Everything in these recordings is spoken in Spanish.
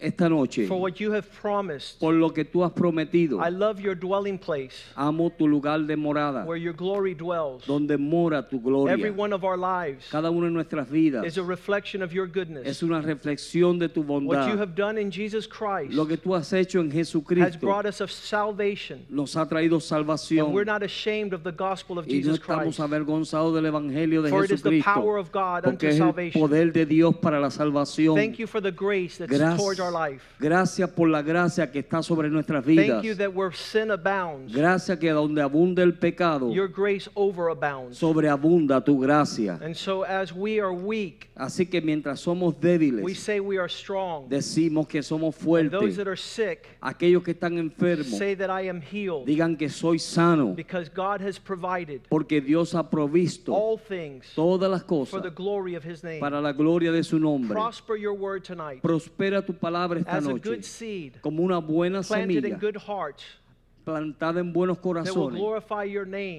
esta noche for what you have promised. por lo que tú has prometido. I love your dwelling place Amo tu lugar de morada, where your glory dwells. donde mora tu gloria. Every one of our lives Cada una de nuestras vidas is a reflection of your es goodness. una reflexión de tu What you bondad. have done in Jesus Christ Lo que tú has hecho en has Jesucristo brought us of salvation. nos ha traído And salvación we're not ashamed of the gospel of y no Jesus estamos Christ. avergonzados del Evangelio de For it is the Jesucristo power of God porque unto es el salvation. poder de Dios para la salvación. Thank you for the grace that's Gracias, towards our life. gracias por la gracia que está sobre nuestras vidas. Thank you that where sin abounds, Gracias que donde abunda el pecado, your grace overabounds. sobreabunda tu gracia. And so as we are weak, Así que mientras somos we débiles, say we are strong. decimos que somos And those fuertes. that are sick Aquellos que están enfermos, say that I am healed digan que soy sano, because God has provided porque Dios ha provisto all things todas las for cosas the glory of his name. para la gloria de su nombre. Prosper your word tonight Prospera tu palabra esta as a noche good seed como una buena planted in semilla good hearts plantada en buenos corazones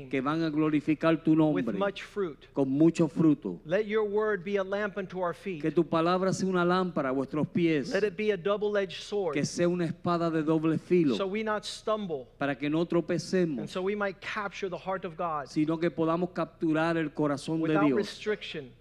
que van a glorificar tu with nombre much fruit. con mucho fruto. Let your word be a lamp unto our feet. Que tu palabra sea una lámpara a vuestros pies, Let it be a double-edged sword que sea una espada de doble filo, so we not stumble para que no and tropecemos, so we might capture the heart of God sino que podamos capturar el corazón de without Dios, restriction,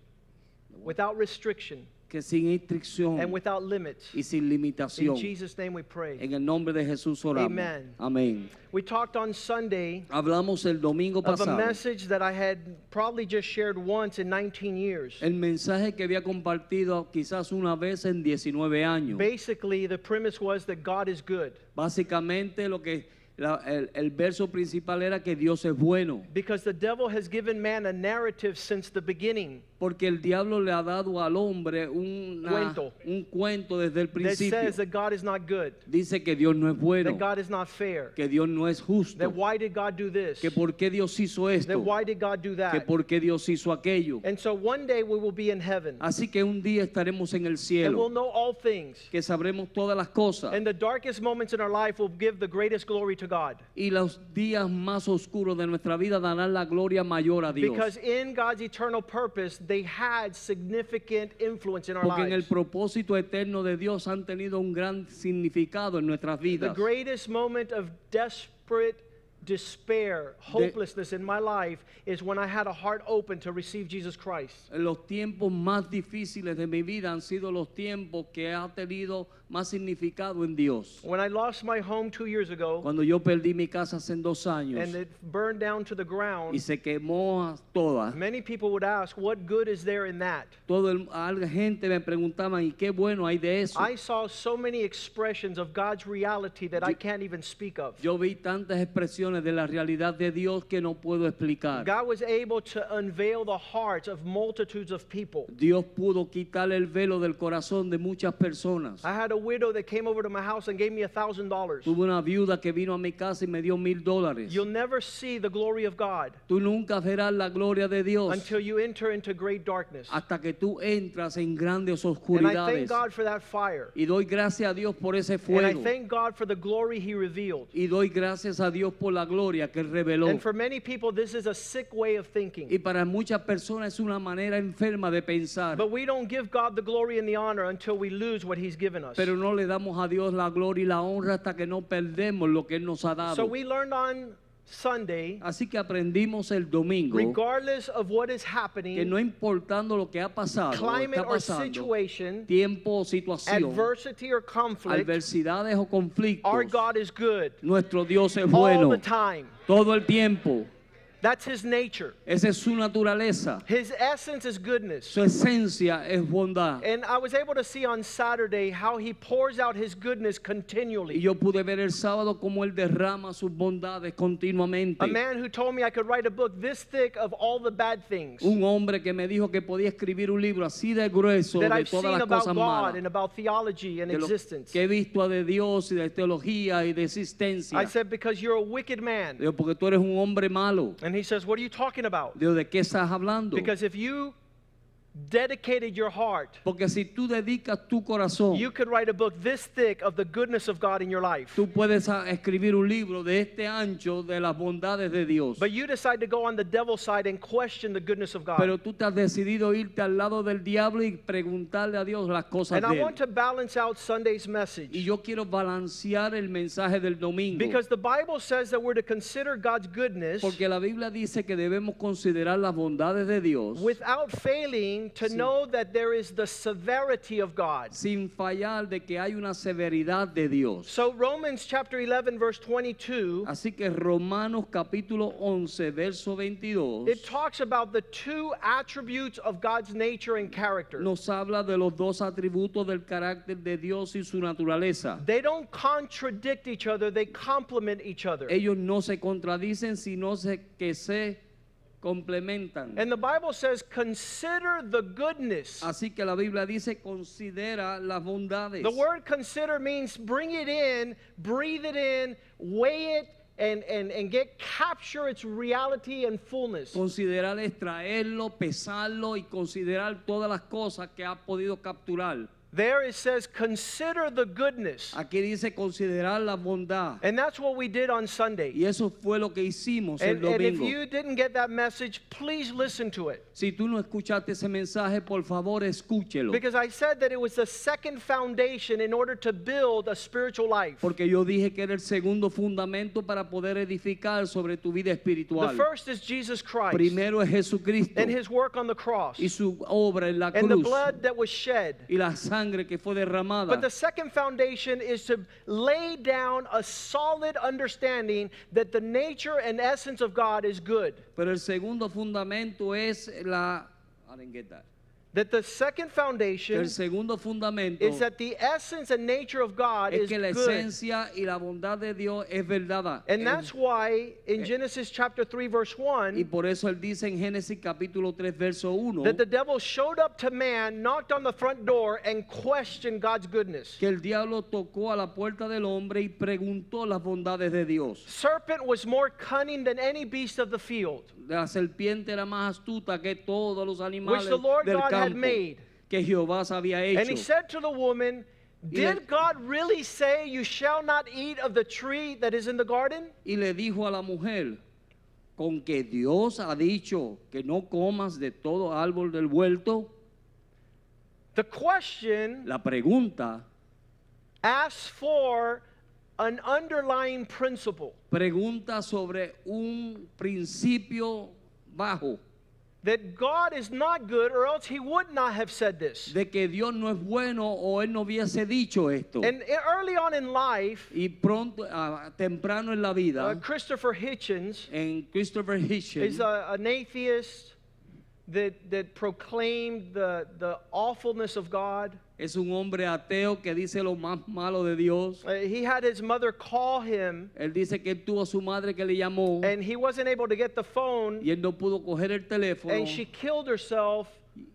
without restriction, que sin instrucción and without limits. y sin In limitación. Jesus' name we pray. En el nombre de Jesús oramos. Amen. Amén. We talked on Sunday Hablamos el domingo of a pasado. message that I had probably just shared once in 19 years. El mensaje que había compartido quizás una vez en 19 años. Basically, the premise was that God is good Básicamente lo que la- el, el verso principal era que Dios es bueno, because the devil has given man a narrative since the beginning porque el diablo le ha dado al hombre una- Cuento. un cuento desde el that principio. says that God is not good, Dice que Dios no es bueno, that God is not fair, que Dios no es justo, that why did God do this, que por qué Dios hizo that esto, why did God do que that. por qué Dios hizo aquello. And so one day we will be in heaven Así que un día estaremos en el and we'll cielo, know all things. que sabremos todas las cosas. And the darkest moments in our life will give the greatest glory to God. Y los días más oscuros de nuestra vida darán la gloria mayor a Dios. Because in God's eternal purpose, they had significant influence in our Porque en el lives. propósito eterno de Dios han tenido un gran significado en nuestras The vidas. greatest moment of desperate despair, hopelessness in my life is when I had a heart open to receive Jesus Christ. Los tiempos más difíciles de mi vida han sido los tiempos que ha tenido más significado en Dios. When I lost my home two years ago Cuando yo perdí mi casa hace dos años and it burned down to the y ground, se quemó toda, many people would ask, What good is there in that? todo el, la gente me ¿y qué bueno hay de eso? I saw so many expressions of God's reality that I can't even speak of. Yo vi tantas expresiones de la realidad de Dios que no puedo explicar. God was able to unveil the hearts of multitudes of people. Dios pudo quitar el velo del corazón de muchas personas. I had a widow that came over to my house and gave me a thousand dollars. Tuve una viuda que vino a mi casa y me dio mil dólares. You'll never see the glory of God Tú nunca verás la gloria de Dios until you enter into great darkness. hasta que tú entras en grandes oscuridades. And I thank God for that fire. Y doy gracias a Dios por ese fuego. And I thank God for the glory He revealed. Y doy gracias a Dios por la gloria que Él reveló. And for many people, this is a sick way of thinking. Y para muchas personas es una manera enferma de pensar. But we don't give God the glory and the honor until we lose what He's given us. Pero no le damos a Dios la gloria y la honra hasta que no perdemos lo que Él nos ha dado. So we learned on Sunday, Así que aprendimos el domingo regardless of what is que happening, no importando lo que ha pasado, que climate está or situation, tiempo o situación, adversity or conflict, adversidades o conflictos, our God is good nuestro Dios es all bueno the time. todo el tiempo. That's his nature. Esa es su naturaleza. His essence is goodness. Su esencia es bondad. And I was able to see on Saturday how he pours out his goodness continually. Y yo pude ver el sábado como él derrama sus bondades continuamente. A man who told me I could write a book this thick of all the bad things Un hombre que me dijo que podía escribir un libro así de grueso that de I've todas seen las about cosas God malas. and about theology and de lo existence. que he visto de Dios y de teología y de existencia. I said, Because you're a wicked man. Digo, porque tú eres un hombre malo. And he says, What are you talking about? Digo, ¿de qué estás hablando? Because if you dedicated your heart, Porque si tú dedicas tu corazón, you could write a book this thick of the goodness of God in your life. tú puedes a- escribir un libro de este ancho de las bondades de Dios. But you decide to go on the devil's side and question the goodness of God. Pero tú te has decidido irte al lado del diablo y preguntarle a Dios las cosas And I de él. want to balance out Sunday's Y message. yo quiero balancear el mensaje del domingo. Because the Bible says that we're to consider God's goodness Porque la Biblia dice que debemos considerar las bondades de Dios without failing to Sí. know that there is the severity of God. sin fallar de que hay una severidad de Dios. So Romans chapter 11 verse 22 Así que Romanos capítulo 11, verso 22, it talks about the two attributes of God's nature and character. nos habla de los dos atributos del carácter de Dios y su naturaleza. They don't contradict each other, they complement each other. Ellos no se contradicen, sino se- que se complementan. And the Bible says, consider the goodness. Así que la Biblia dice, considera las bondades. The word consider means bring it in, breathe it in, weigh it, and, and, and get capture its reality and fullness. Considerar es traerlo, pesarlo y considerar todas las cosas que ha podido capturar. There it says, consider the goodness. Aquí dice considerar la bondad. And that's what we did on Sunday. Y eso fue lo que hicimos el And, and if you didn't get that message, please listen to it. Si tú no escuchaste ese mensaje, por favor escúchelo. Because I said that it was the second foundation in order to build a spiritual life. Porque yo dije que era el segundo fundamento para poder edificar sobre tu vida espiritual. The first is Jesus Christ Primero es Jesucristo and his work on the cross y su obra en la and the blood that was shed. y la sangre que fue derramada. But the second foundation is to lay down a solid understanding that the nature and essence of God is good. Pero el segundo fundamento es la... I didn't get that. That the second foundation El segundo fundamento is that the essence and nature of God es is que la good. y la bondad de Dios es verdad. And Es- that's eh, why in eh, Genesis chapter 3 verse y 1 por eso él dice en Génesis capítulo 3 verso 1 that the devil showed up to man, knocked on the front door and questioned God's goodness. que el diablo tocó a la puerta del hombre y preguntó las bondades de Dios. Serpent was more cunning than any beast of the field. La serpiente era más astuta que todos los animales the Lord del God had campo made. que Jehová había And he hecho. said to the woman, Did God really say you shall not eat of the tree that is in the garden? Y le dijo a la mujer, con que Dios ha dicho que no comas de todo árbol del huerto, The question la pregunta asks for an underlying principle pregunta sobre un principio bajo that God is not good, or else he would not have said this. de que Dios no es bueno o él no hubiese dicho esto. And early on in life, Y pronto, ah, temprano en la vida, uh, Christopher Hitchens en Christopher Hitchens, is a, an atheist that, that proclaimed the, the awfulness of God. Es un hombre ateo que dice lo más malo de Dios. Uh, he had his mother call him, Él dice que él tuvo a su madre que le llamó and he wasn't able to get the phone, y él no pudo coger el teléfono and she killed herself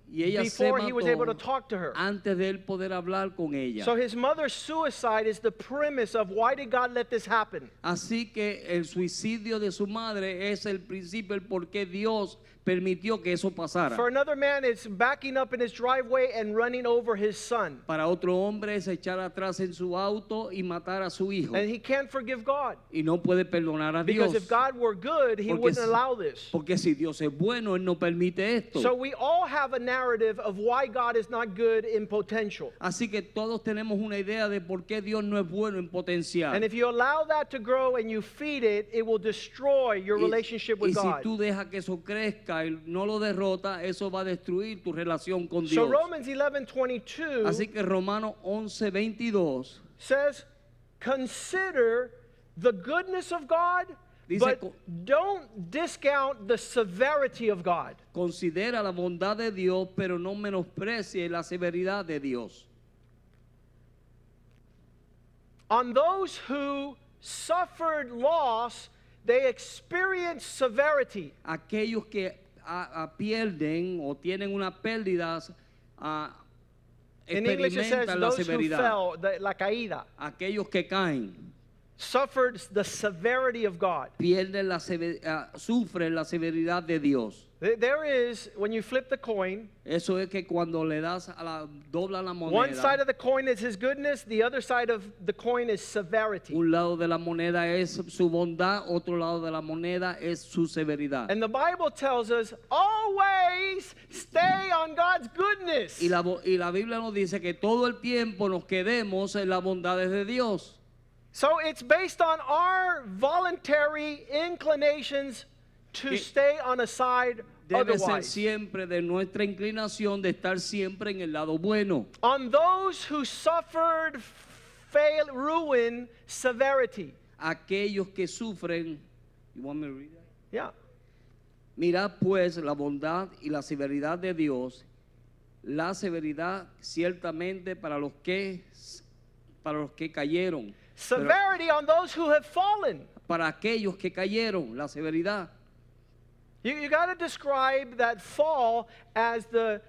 y ella se before he was able to talk to her. antes de él poder hablar con ella. So his mother's suicide is the premise of why did God let this happen? Así que el suicidio de su madre es el principio, el por qué Dios permitió que eso pasara. For another man, it's backing up in his driveway and running over his son. Para otro hombre es echar atrás en su auto y matar a su hijo. And he can't forgive God. Y no puede perdonar a Because Dios. if God were good, he Porque wouldn't si- allow this. Porque si Dios es bueno, Él no permite esto. So we all have a narrative of why God is not good in potential. Así que todos tenemos una idea de por qué Dios no es bueno en potencial. And if you allow that to grow and you feed it, it will destroy your Y- relationship y with si God. tú dejas que eso crezca no lo derrota, eso va a destruir tu relación con So Dios. Romans 11:22 Así que Romanos 11, 22 says, "Consider the goodness of God, Dice, But don't discount the severity of God. considera la bondad de Dios, pero no menosprecie la severidad de Dios. On those who suffered loss, they experienced severity. Aquellos que ah, ah, pierden o tienen una pérdida, ah, In English, it says experimentan la those who severidad. fell, the, la caída, Aquellos que caen suffered the severity of God. pierden la ah, sufren la severidad de Dios. There- is, when you flip the coin, Eso es que cuando le das a la dobla la one side of the coin is his goodness, the other side of the coin is severity. un lado de la moneda es su bondad, otro lado de la moneda es su severidad. And the Bible tells us always stay on God's goodness. Y la, y la Biblia nos dice que todo el tiempo nos quedemos en las bondades de Dios. So it's based on our voluntary inclinations to stay on a side Debe ser siempre de nuestra inclinación de estar siempre en el lado bueno. On those who suffered fail, ruin, severity. Aquellos que sufren, You want me to read that? Yeah. Mirad pues la bondad y la severidad de Dios, la severidad ciertamente para los que para los que cayeron, pero Severity on those who have fallen. para aquellos que cayeron, la severidad. You, you got to describe that fall as the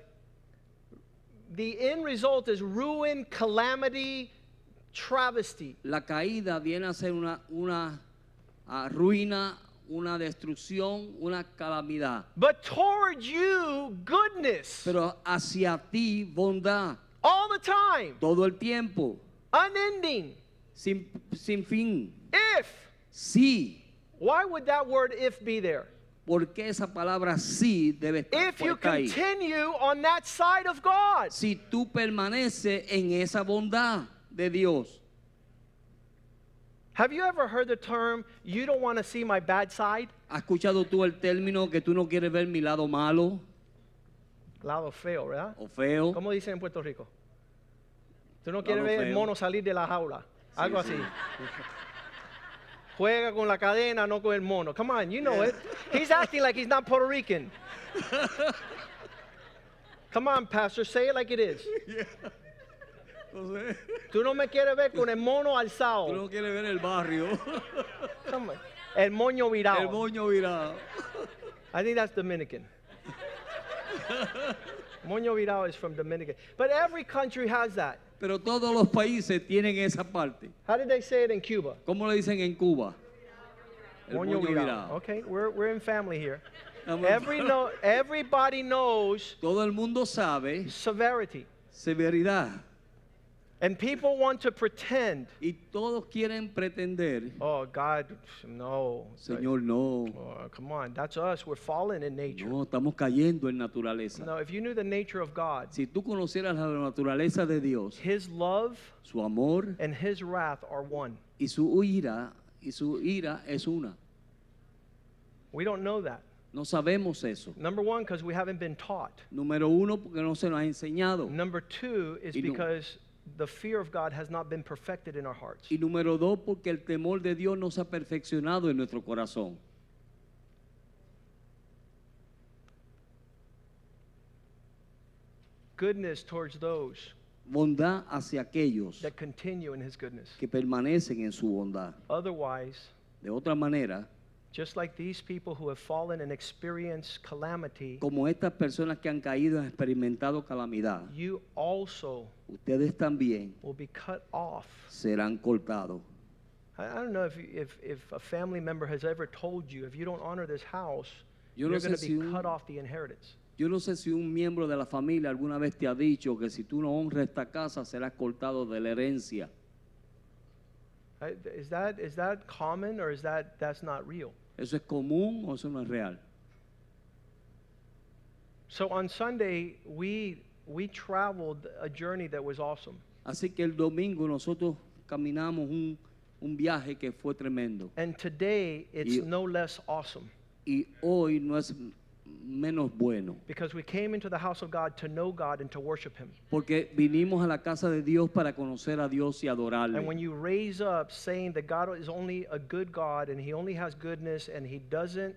the end result is ruin, calamity, travesty. La caída viene a ser una, una ah, ruina, una destrucción, una calamidad. But toward you, goodness Pero hacia ti bondad, all the time, todo el tiempo, unending. sin, sin fin. If, Sí. why would that word if be there? Porque esa palabra sí debe estar If you puesta ahí. continue on that side of God. Si tú permaneces en esa bondad de Dios. Have you ever heard the term, you don't want to see my bad side? ¿Has escuchado tú el término que tú no quieres ver mi lado malo Lado feo, ¿verdad? o feo? ¿Cómo dicen en Puerto Rico? Tú no Lado quieres ver el mono salir de la jaula. Algo así. Juega con la cadena, no con el mono. Come on, you know it. He's acting like he's not Puerto Rican. Come on, Pastor, say it like it is. Tú no me quieres ver con el mono alzado. Tú no quieres ver el barrio. Come on. El moño virado. El moño virado. I think that's Dominican. moño virado is from Dominican. But every country has that. Pero todos los países tienen esa parte. How did they say it in Cuba? ¿Cómo le dicen en Cuba? El Moño virado. Okay, we're, we're in family here. Every no, everybody knows Todo el mundo sabe severity. severidad. And people want to pretend, Y todos quieren pretender, oh, God, no. Señor, no. Oh, come on, that's us. We're fallen in nature. No, estamos cayendo en naturaleza. No, if you knew the nature of God, Si tú conocieras la naturaleza de Dios, His love su amor and His wrath are one. y su ira, y su ira es una. We don't know that. No sabemos eso. Number one, because we haven't been taught. Número uno, porque no se nos ha enseñado. Number two is Y because the fear of God has not been perfected in our hearts. Y número dos, porque el temor de Dios no se ha perfeccionado en nuestro corazón. Goodness towards those Bondad hacia aquellos that continue in His goodness. que permanecen en su bondad. Otherwise, De otra manera, just like these people who have fallen and experienced calamity, como estas personas que han caído han experimentado calamidad, you also ustedes también will be cut off. serán cortados. I I don't know if, you- if, if a family member has ever told you, if you don't honor this house, Yo you're no going sé to si be un- cut off the inheritance. Yo no sé si un miembro de la familia alguna vez te ha dicho que si tú no honras esta casa serás cortado de la herencia. I- Is that, is that common or is that that's not real? ¿Eso es común o eso no es real? So on Sunday, we, we traveled a journey that was awesome. Así que el domingo nosotros caminamos un, un viaje que fue tremendo. And today, it's Y- no less awesome. Y hoy no es menos bueno. because we came into the house of God to know God and to worship Him. Porque vinimos a la casa de Dios para conocer a Dios y adorarle. And when you raise up saying that God is only a good God and He only has goodness and He doesn't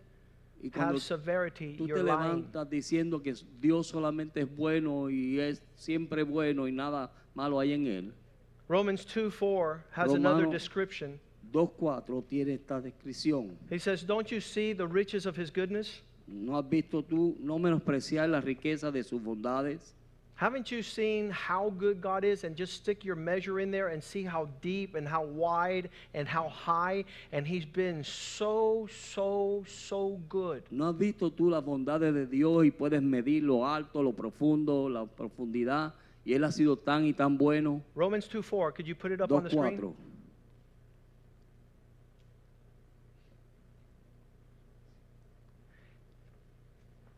Y cuando have severity, tú te levantas diciendo que Dios solamente es bueno y es siempre bueno y nada malo hay en él. Romans 2 4 has another description. 2.4 tiene esta descripción. He says, Don't you see the riches of His goodness? ¿No has visto tú no menospreciar la riqueza de sus bondades? Haven't you seen how good God is and just stick your measure in there and see how deep and how wide and how high? And He's been so, so, so good. ¿No has visto tú las bondades de Dios y puedes medir lo alto, lo profundo, la profundidad? Y Él ha sido tan y tan bueno. Romans 2 4, could you put it up on the screen? 2.4.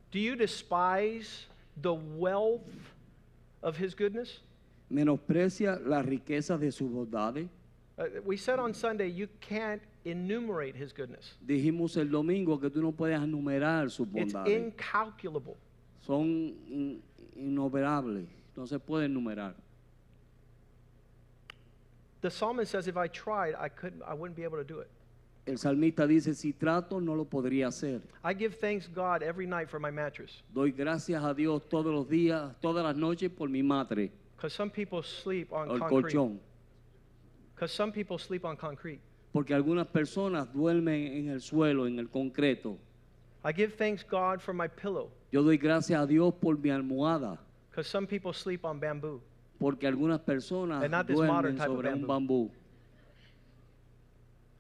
Do you despise the wealth of His goodness? Menosprecia las riquezas de sus bondades. Uh, we said on Sunday, you can't enumerate His goodness, Dijimos el domingo que tú no puedes enumerar sus it's bondades. incalculable. Son in- innumerables. No se pueden enumerar. The psalmist says, if I tried, I couldn't, I wouldn't be able to do it. El salmista dice, si trato, no lo podría hacer. I give thanks God every night for my mattress, Doy gracias a Dios todos los días, todas las noches por mi madre, because some people sleep on el concrete. colchón. Because some people sleep on concrete. Porque algunas personas duermen en el suelo, en el concreto. I give thanks God for my pillow, Yo doy gracias a Dios por mi almohada, because some people sleep on bamboo. porque algunas personas duermen sobre un bamboo. bambú.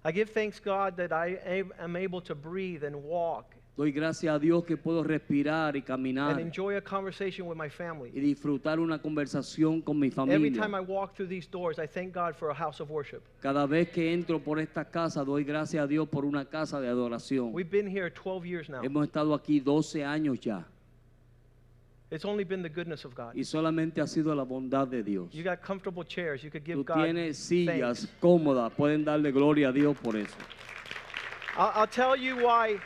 I give thanks God that I am- able to breathe and walk Doy gracias a Dios que puedo respirar y and caminar enjoy a conversation with my family. y disfrutar una conversación con mi Every time I familia. walk through these doors, I thank God for a house of worship. Cada vez que entro por esta casa, doy gracias a Dios por una casa de adoración. We've been here 12 years now. Hemos estado aquí 12 años ya It's only been the goodness of God. y solamente ha sido la bondad de Dios. You got comfortable chairs. You could give Tú God tienes sillas thanks. cómodas, pueden darle gloria a Dios por eso. I'll, I'll tell you why.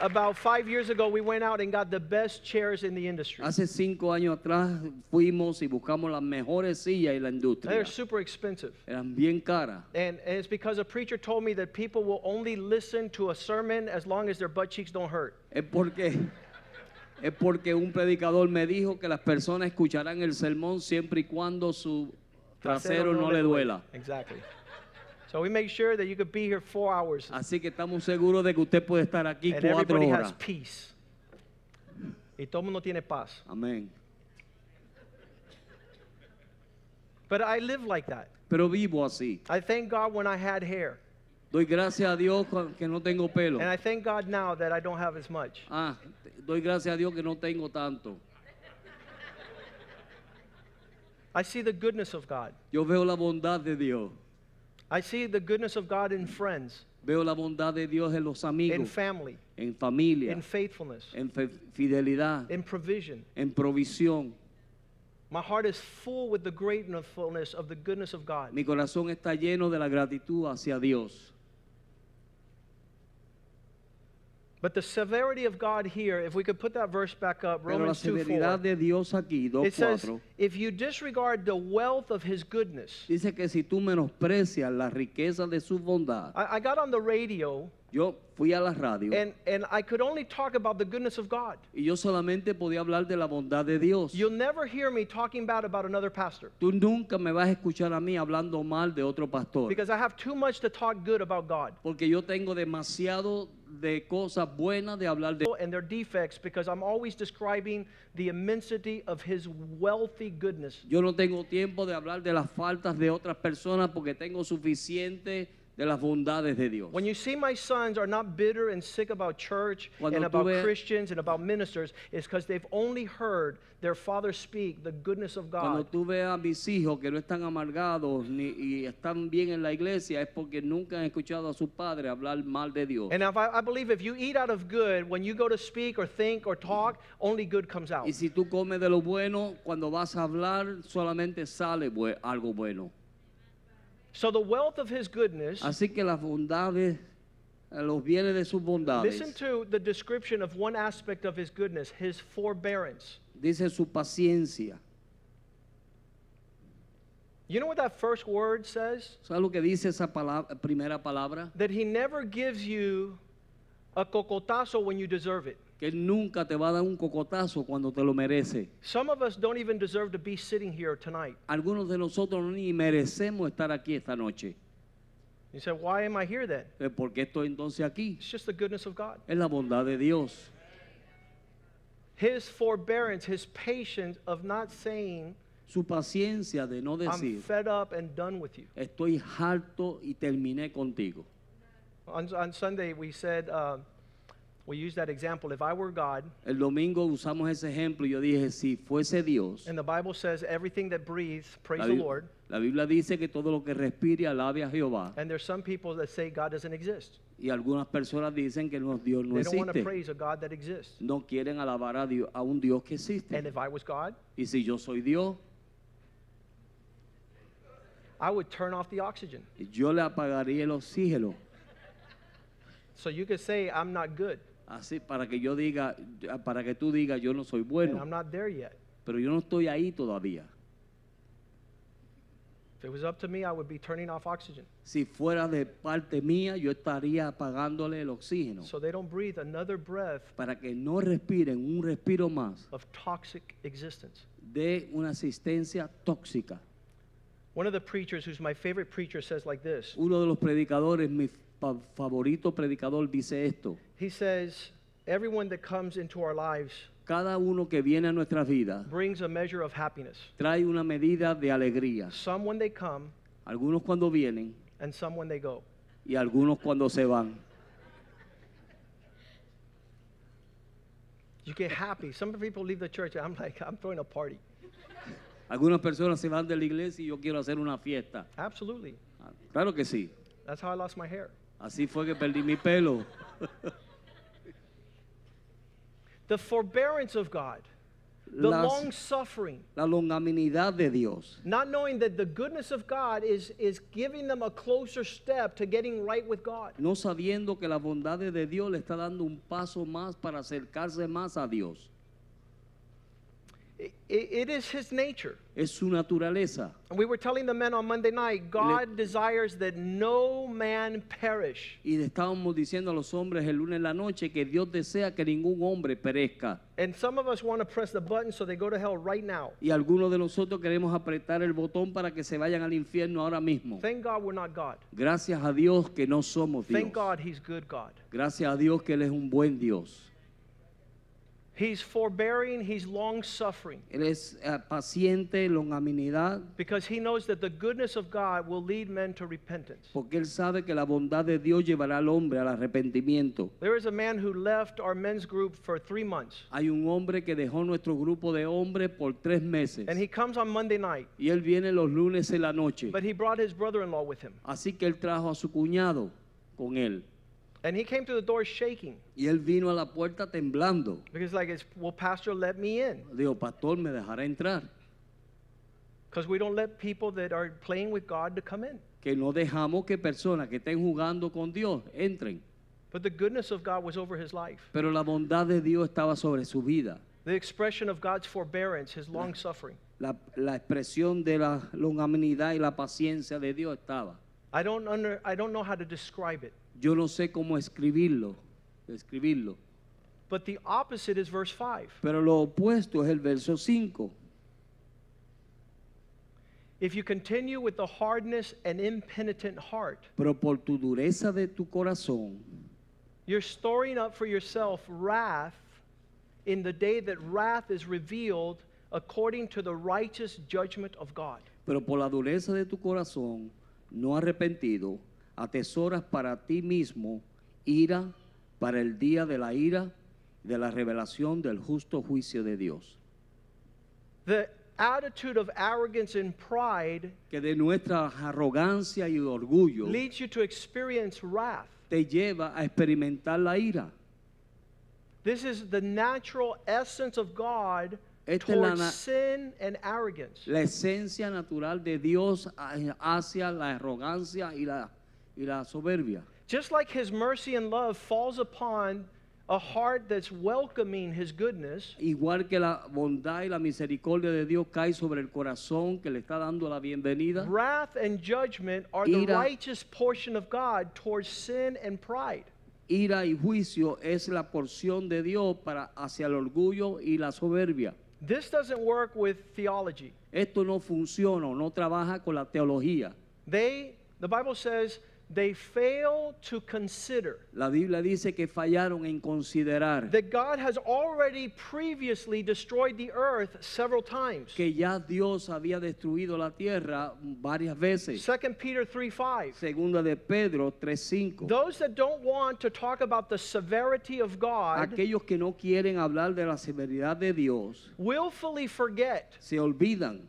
About five years ago, we went out and got the best chairs in the industry. Hace cinco años atrás fuimos y buscamos las mejores sillas en la industria. They're super expensive. Eran bien caras. And, and it's because a preacher told me that people will only listen to a sermon as long as their butt cheeks don't hurt. Es porque, es porque un predicador me dijo que las personas escucharán el sermón siempre y cuando su trasero no le duela. Exactly. So we make sure that you could be here four hours Así que estamos seguros de que usted puede estar aquí and cuatro everybody horas. has peace. Y todo el mundo tiene paz. Amén. But I live like that. Pero vivo así. I thank God when I had hair. Doy gracias a Dios que no tengo pelo. And I thank God now that I don't have as much. Ah, doy gracias a Dios que no tengo tanto. I see the goodness of God. Yo veo la bondad de Dios. I see the goodness of God in friends, Veo la bondad de Dios en los in amigos, family, en familia, in faithfulness, en fidelidad, in provision. en provisión. My heart is full with the gratefulness of the goodness of God. Mi corazón está lleno de la gratitud hacia Dios. But the severity of God here, if we could put that verse back up, Pero la Romans 2 severidad 4. de Dios aquí, It says, 2.4, if you disregard the wealth of his goodness. dice que si tú menosprecias la riqueza de su bondad, I, I got on the radio yo fui a la radio and, and I could only talk about the goodness of God. y yo solamente podía hablar de la bondad de Dios. You'll never hear me talking bad about another pastor Tú nunca me vas a escuchar a mí hablando mal de otro pastor. because I have too much to talk good about God. Porque yo tengo demasiado de cosas buenas de hablar de and their defects because I'm always describing the immensity of his wealthy goodness. Yo no tengo tiempo de hablar de las faltas de otras personas porque tengo suficiente de las bondades de Dios. When you see my sons are not bitter and sick about church Cuando and about ve- Christians and about ministers, it's because they've only heard their father speak the goodness of Cuando God. tú veas a mis hijos que no están amargados ni, y están bien en la iglesia es porque nunca han escuchado a su padre hablar mal de Dios. And if I, I believe if you eat out of good, when you go to speak or think or talk, only good comes out. Y si tú comes de lo bueno, cuando vas a hablar solamente sale algo bueno. So the wealth of his goodness Así que las bondades eh, los bienes de sus bondades. Listen to the description of one aspect of his goodness, his forbearance. Dice su paciencia. You know what that first word says? ¿Sabes lo que dice esa palabra, primera palabra? That he never gives you a cocotazo when you deserve it. Que Él nunca te va a dar un cocotazo cuando te lo merece. Some of us don't even deserve to be sitting here tonight. Algunos de nosotros ni merecemos estar aquí esta noche. You say, why am I here then? Eh, ¿Por qué estoy entonces aquí? It's just the goodness of God. Es la bondad de Dios. His forbearance, his patience of not saying, Su paciencia de no I'm decir, fed up and done with you. estoy harto y terminé contigo. On, on Sunday, we said, uh, we used that example. If I were God, El domingo usamos ese ejemplo y yo dije, si fuese Dios, and the Bible says everything that breathes, praise the Lord. la Biblia dice que todo lo que respire alabe a Jehová. And there's some people that say God doesn't exist. Y algunas personas dicen que no- Dios no they don't want to existe. praise a God that exists. No quieren alabar a, Dios, a un Dios que existe. And if I was God, Y si yo soy Dios, I would turn off the oxygen. yo le apagaría el oxígeno. So you could say, I'm not good, Así para que yo diga, para que tú digas, yo no soy and bueno, I'm not there yet. pero yo no estoy ahí todavía. If it was up to me, I would be turning off oxygen. Si fuera de parte mía, yo estaría apagándole el oxígeno So they don't breathe another breath para que no respiren un respiro más of toxic existence. de una asistencia tóxica. One of the preachers, who's my favorite preacher, says like this Uno de los predicadores, mi favorito predicador, dice esto. He says, Everyone that comes into our lives Cada uno que viene a nuestras vidas brings a measure of happiness. trae una medida de alegría. Some when they come, Algunos cuando vienen and some when they go. y algunos cuando se van. You get happy. Some people leave the church, and I'm like, I'm throwing a party. Algunas personas se van de la iglesia y yo quiero hacer una fiesta. Absolutely. Ah, Claro que sí. That's how I lost my hair. Así fue que perdí mi pelo. The forbearance of God, the Las- long suffering, La longanimidad de Dios. not knowing that the goodness of God is, is giving them a closer step to getting right with God. No sabiendo que la bondad de Dios le está dando un paso más para acercarse más a Dios. I- i- it is His nature. Es su naturaleza. And we were telling the men on Monday night, God desires that no man perish. Y le estábamos diciendo a los hombres el lunes en la noche que Dios desea que ningún hombre perezca. And some of us want to press the button so they go to hell right now. Y algunos de nosotros queremos apretar el botón para que se vayan al infierno ahora mismo. Thank God we're not God. Gracias a Dios que no somos Dios. Thank God He's good God. Gracias a Dios que Él es un buen Dios. He's forbearing, He's long suffering. Él es eh, paciente, longanimidad, Because He knows that the goodness of God will lead men to repentance. porque Él sabe que la bondad de Dios llevará al hombre al arrepentimiento. There is a man who left our men's group for three months. Hay un hombre que dejó nuestro grupo de hombres por tres meses. And he comes on Monday night. Y él viene los lunes en la noche. But he brought his brother in law with him. Así que él trajo a su cuñado con él. And he came to the door shaking. Y él vino a la puerta temblando. Because, like, it's, well, Pastor, let me in. Dijo, pastor, ¿me dejará entrar? Because we don't let people that are playing with God to come in. Que no dejamos que personas que estén jugando con Dios entren. But the goodness of God was over his life. Pero la bondad de Dios estaba sobre su vida. The expression of God's forbearance, his long suffering. La, la expresión de la longanimidad y la paciencia de Dios estaba. I don't, under, I don't know how to describe it. Yo no sé cómo escribirlo, escribirlo. But the opposite is verse 5. Pero lo opuesto es el verso 5. If you continue with the hardness and impenitent heart, Pero por tu dureza de tu corazón, you're storing up for yourself wrath in the day that wrath is revealed according to the righteous judgment of God. pero por la dureza de tu corazón, no arrepentido, atesoras para ti mismo ira para el día de la ira, de la revelación del justo juicio de Dios. The attitude of arrogance and pride Que de nuestra arrogancia y orgullo leads you to experience wrath. te lleva a experimentar la ira. This is the natural essence of God Esta es la towards na- sin and arrogance. La esencia natural de Dios hacia la arrogancia y la, y la soberbia. Just like his mercy and love falls upon a heart that's welcoming his goodness, Igual que la bondad y la misericordia de Dios cae sobre el corazón que le está dando la bienvenida, wrath and judgment are the Ira. righteous portion of God towards sin and pride. ira y juicio es la porción de Dios para hacia el orgullo y la soberbia. This doesn't work with theology. Esto no funciona, o no trabaja con la teología. They, the Bible says, they fail to consider La Biblia dice que fallaron en considerar that God has already previously destroyed the earth several times. que ya Dios había destruido la tierra varias veces. 2 Peter 3 5. Segunda de Pedro 3:5. Those that don't want to talk about the severity of God Aquellos que no quieren hablar de la severidad de Dios willfully forget se olvidan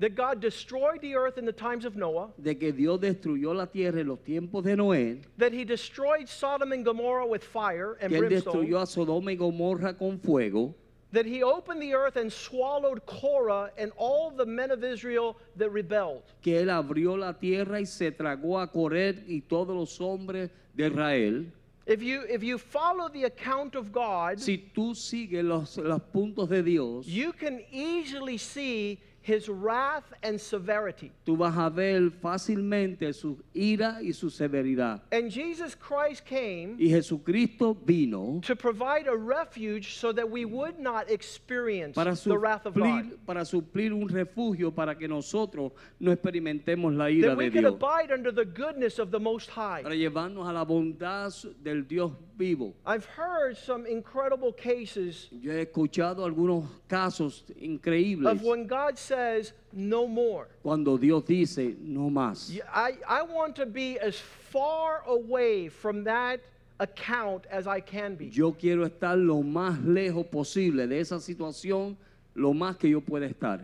that God destroyed the earth in the times of Noah, de que Dios destruyó la tierra en los tiempos de Noé, that he destroyed Sodom and Gomorrah with fire and que él brimstone, destruyó a Sodoma y Gomorra con fuego, that he opened the earth and swallowed Korah and all the men of Israel that rebelled. que él abrió la tierra y se tragó a Coré y todos los hombres de Israel. If you, if you follow the account of God, Si tú sigues los, los puntos de Dios, you can easily see his wrath and severity. tú vas a ver fácilmente su ira y su severidad. And Jesus Christ came Y Jesucristo vino to provide a refuge so that we would not experience para the wrath of God. para suplir un refugio para que nosotros no experimentemos la ira That we could abide under the goodness of the Most High. Para llevarnos a la bondad del Dios vivo. I've heard some incredible cases Yo he escuchado algunos casos increíbles of when God says, no more. cuando Dios dice no más. I, I want to be as far away from that account as I can be. Yo quiero estar lo más lejos posible de esa situación, lo más que yo pueda estar.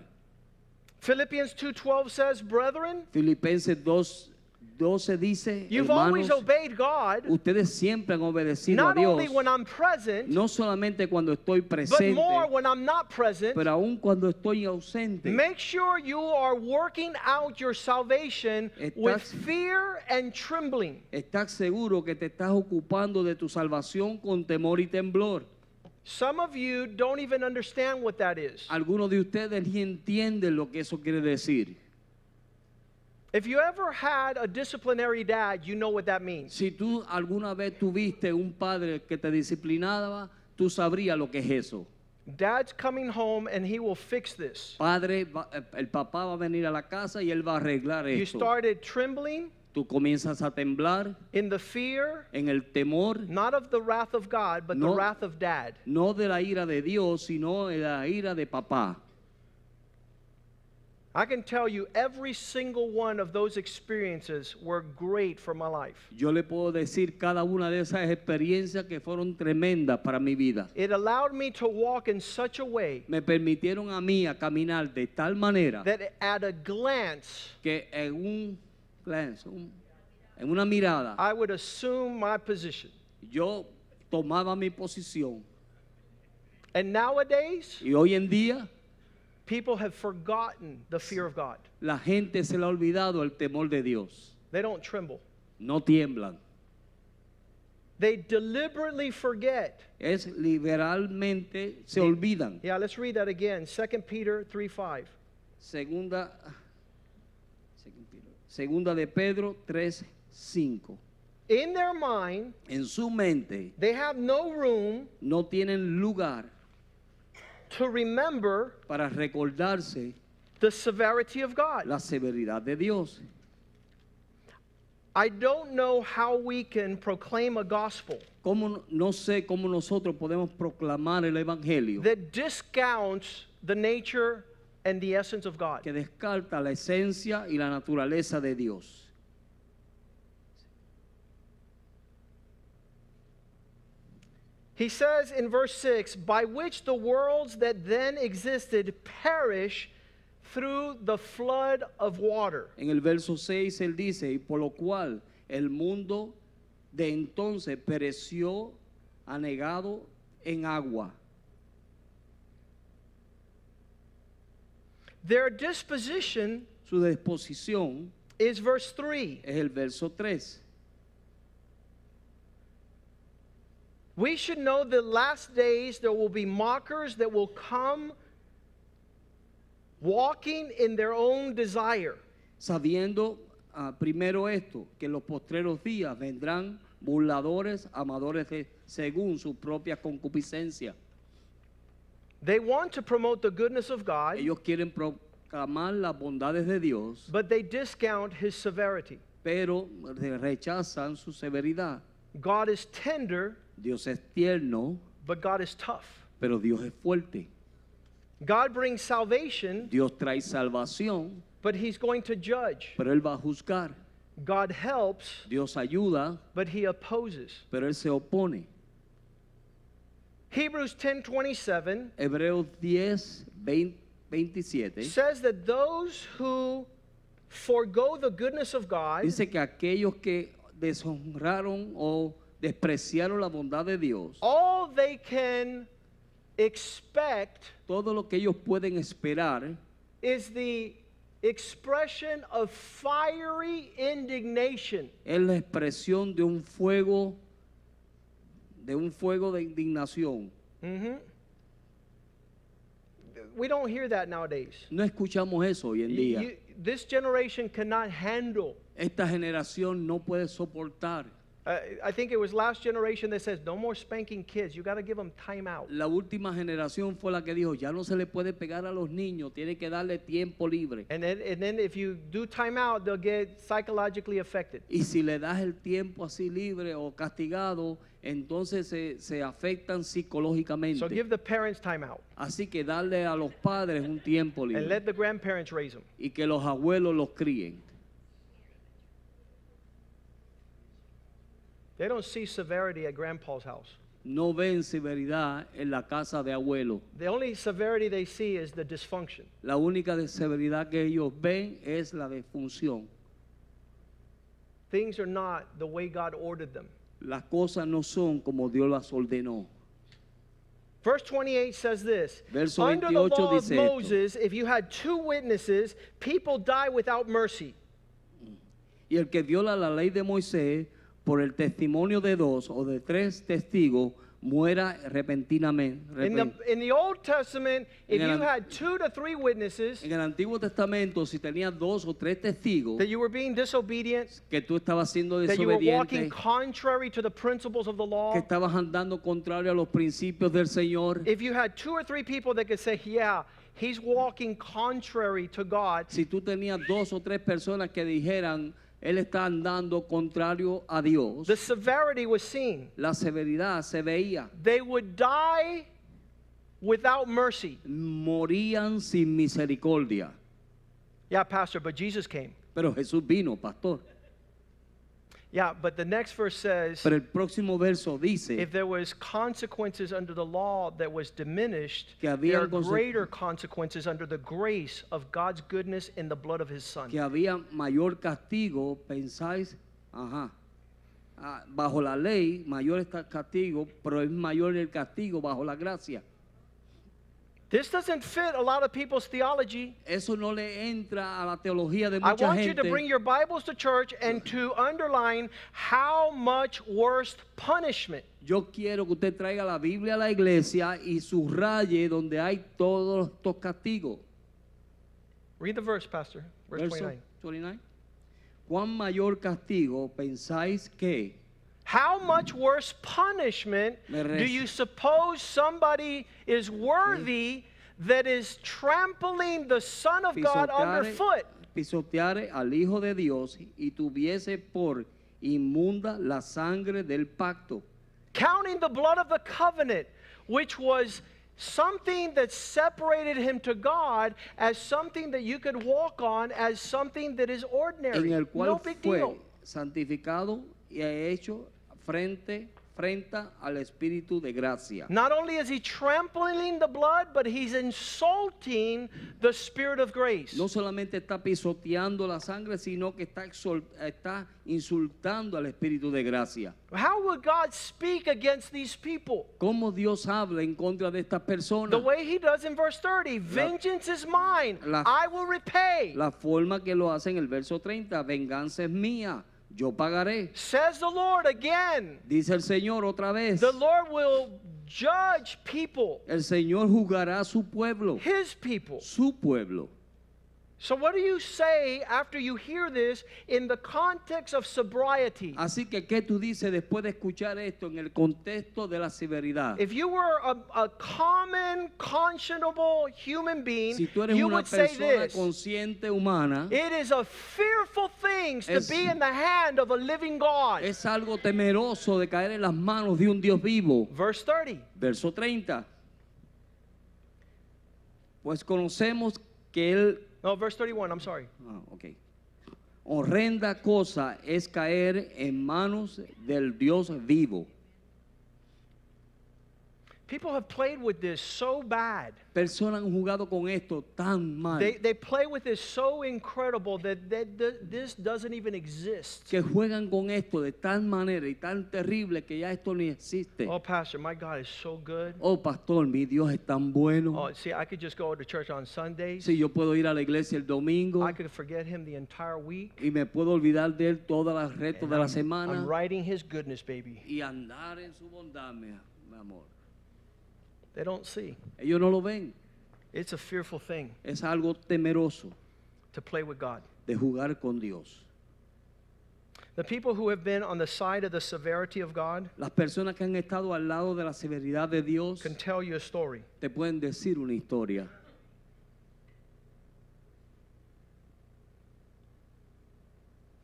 Philippians 2:12 says, "Brethren, Filipenses 2, 12 dice, you've always hermanos, obeyed God, ustedes siempre han obedecido a not only Dios, when I'm present, no solamente cuando estoy but presente, more when I'm not present." pero aún cuando estoy ausente. Make sure you are working out your salvation with Estás- fear and trembling. Estás seguro que te estás ocupando de tu salvación con temor y temblor. Some of you don't even understand what that is. Algunos de ustedes ni entienden lo que eso quiere decir. If you ever had a disciplinary dad, you know what that means. Si tú alguna vez tuviste un padre que te disciplinaba, tú sabrías lo que es eso. Dad's coming home and he will fix this. Padre, va- eh, el papá va a venir a la casa y él va a arreglar You esto. started trembling Tú comienzas a temblar in the fear, en el temor, not of the wrath of God, but the No. wrath of dad. no de la ira de Dios, sino de la ira de papá. I can tell you every single one of those experiences were great for my life. Yo le puedo decir cada una de esas experiencias que fueron tremendas para mi vida. It allowed me to walk in such a way Me permitieron a mí a caminar de tal manera that at a glance, que en un glance, un- en una mirada, I would assume my position. yo tomaba mi posición. And nowadays, Y hoy en día people have forgotten the fear of God. la gente se le ha olvidado el temor de Dios. They don't tremble. No tiemblan. They deliberately forget. Es liberalmente se olvidan. Yeah, let's read that again. 2 Peter 3 5. Segunda, segunda de Pedro 3, 5. In their mind, En su mente they have no room no tienen lugar to remember para recordarse the severity of God. la severidad de Dios. I don't know how we can proclaim a gospel ¿Cómo, no sé cómo nosotros podemos proclamar el Evangelio that discounts the nature and the essence of God. que descarta la esencia y la naturaleza de Dios. He says in verse 6 by which the worlds that then existed perish through the flood of water. En el verso 6 él dice, y por lo cual el mundo de entonces pereció anegado en agua. Their disposition Su disposición is verse 3. es el verso 3. We should know the last days there will be mockers that will come walking in their own desire. Sabiendo ah, primero esto, que los postreros días vendrán burladores, amadores de según su propia concupiscencia. They want to promote the goodness of God, Ellos quieren proclamar las bondades de Dios, but they discount his severity. pero rechazan su severidad. God is tender, Dios es tierno, but God is tough. pero Dios es fuerte. God brings salvation, Dios trae salvación, but he's going to judge. pero Él va a juzgar. God helps, Dios ayuda, but he opposes. pero Él se opone. Hebrews 10:27 Hebreos 10, 20, 27 says that those who forego the goodness of God dice que aquellos que deshonraron o despreciaron la bondad de Dios, all they can expect todo lo que ellos pueden esperar is the expression of fiery indignation es la expresión de un fuego, de un fuego de indignación. Mhm. We don't hear that nowadays. No escuchamos eso hoy en día. you- this generation cannot handle. Esta generación no puede soportar. Uh, I think it was last generation that says, no more spanking kids. You got to give them time out. La última generación fue la que dijo, ya no se le puede pegar a los niños, tiene que darle tiempo libre. And then, and then if you do time out, they'll get psychologically affected. Y si le das el tiempo así libre o castigado, entonces se, se afectan So psicológicamente. give the parents time out Así que darle a los padres un tiempo and libre let the grandparents raise them. y que los abuelos los críen. They don't see severity at grandpa's house. No ven severidad en la casa de abuelo. The only severity they see is the dysfunction. La única severidad que ellos ven es la disfunción. Things are not the way God ordered them. Las cosas no son como Dios las ordenó. Verse 28 says this Verso Under the law of dice esto. Moses, if you had two witnesses, people die without mercy. Y el que viola la ley de Moisés por el testimonio de dos o de tres testigos muera repentinamente. In the, in the Old Testament, if En el you had two to three witnesses En el Antiguo Testamento, si tenías dos o tres testigos that you were being disobedient, que tú estabas siendo that you were walking desobediente, contrary to the principles of the law, que estabas andando contrario a los principios del Señor, if you had two or three people that could say, yeah, he's walking contrary to God, si tú tenías dos o tres personas que dijeran, Él está andando contrario a Dios, the severity was seen. la severidad se veía. They would die without mercy. Morían sin misericordia. Yeah, Pastor, but Jesus came. Pero Jesús vino, pastor. Yeah, but the next verse says, Pero el próximo verso dice if there was consequences under the law that was diminished, there are greater consequences under the grace of God's goodness in the blood of his son. que había mayor castigo, pensáis, ajá, ah, bajo la ley, mayor castigo, pero es mayor el castigo bajo la gracia. This doesn't fit a lot of people's theology. Eso no le entra a la teología de I mucha want you gente. to bring your Bibles to church and to underline how much worse punishment. Yo quiero que usted traiga la Biblia a la iglesia y subraye donde hay todos estos castigos. Read the verse, Pastor. Verse Verso 29. 29. ¿Cuán mayor castigo pensáis que? How much worse punishment do you suppose somebody is worthy that is trampling the Son of God underfoot? pisoteare al Hijo de Dios y tuviese por inmunda la sangre del pacto, Counting the blood of the covenant, which was something that separated him to God, as something that you could walk on, as something that is ordinary. en el cual no big fue deal. santificado y hecho frente frente al Espíritu de gracia. Not only is he trampling the blood, but he's insulting the Spirit of grace. No solamente está pisoteando la sangre, sino que está, está insultando al Espíritu de gracia. How would God speak against these people? ¿Cómo Dios habla en contra de estas personas? The way he does in verse 30 Vengeance is mine, La- I will repay. La forma que lo hace en el verso 30, venganza es mía, yo pagaré. Says the Lord again. Dice el Señor otra vez. The Lord will judge people, El Señor juzgará a su pueblo, his people. su pueblo. So, what do you say after you hear this in the context of sobriety? Así que, ¿qué tú dices después de escuchar esto en el contexto de la severidad? If you were a, a common, conscionable human being, Si tú eres you una would say this consciente humana, It is a fearful thing to be in the hand of a living God. es algo temeroso de caer en las manos de un Dios vivo. Verse 30. Verso 30. Pues conocemos que Él No, verse 31, I'm sorry. Ah, ok. Horrenda cosa es caer en manos del Dios vivo. People have played with this so bad. Personas han jugado con esto tan mal They, they play with this so incredible that, that, that this doesn't even exist. que juegan con esto de tal manera y tan terrible que ya esto ni existe. Oh, Pastor, my God is so good. Oh, pastor, mi Dios es tan bueno. Oh, see, I could just go to church on Sundays. Si yo puedo ir a la iglesia el domingo I could forget him the entire week. y me puedo olvidar de él todas las restos And de la semana I'm writing his goodness, baby. y andar en su bondad, mi amor. They don't see. Ellos no lo ven. It's a fearful thing Es algo temeroso to play with God. de jugar con Dios. The people who have been on the side of the severity of God Las personas que han estado al lado de la severidad de Dios can tell you a story. te pueden decir una historia.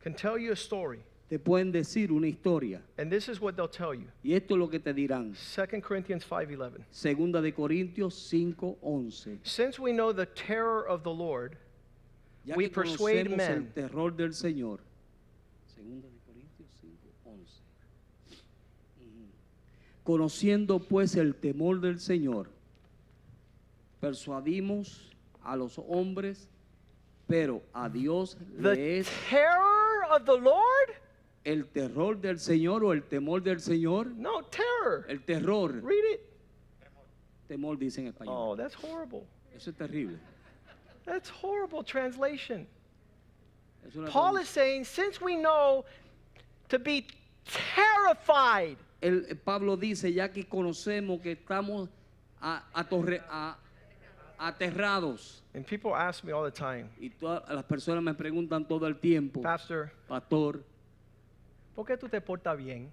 Can tell you a story. Te pueden decir una historia. And this is what they'll tell you. Y esto es lo que te dirán. 2 Corinthians 5:11. Segunda de Corintios 5:11. Since we know the terror of the Lord, Ya We persuade men. el terror del Señor. Segunda de Corintios 5:11. Ujú. Conociendo pues el temor del Señor, persuadimos a los hombres, pero a Dios le the es terror of the Lord? El terror del Señor o el temor del Señor. No, terror. El terror. Read it. Temor dice en español. Oh, that's horrible. Eso es terrible. That's horrible translation. Paul is saying, since we know to be terrified, El- eh, Pablo dice, ya que conocemos que estamos a- atorre- a- aterrados, and people ask me all the time, y todas las personas me preguntan todo el tiempo, Pastor, Pastor, ¿por qué tú te portas bien?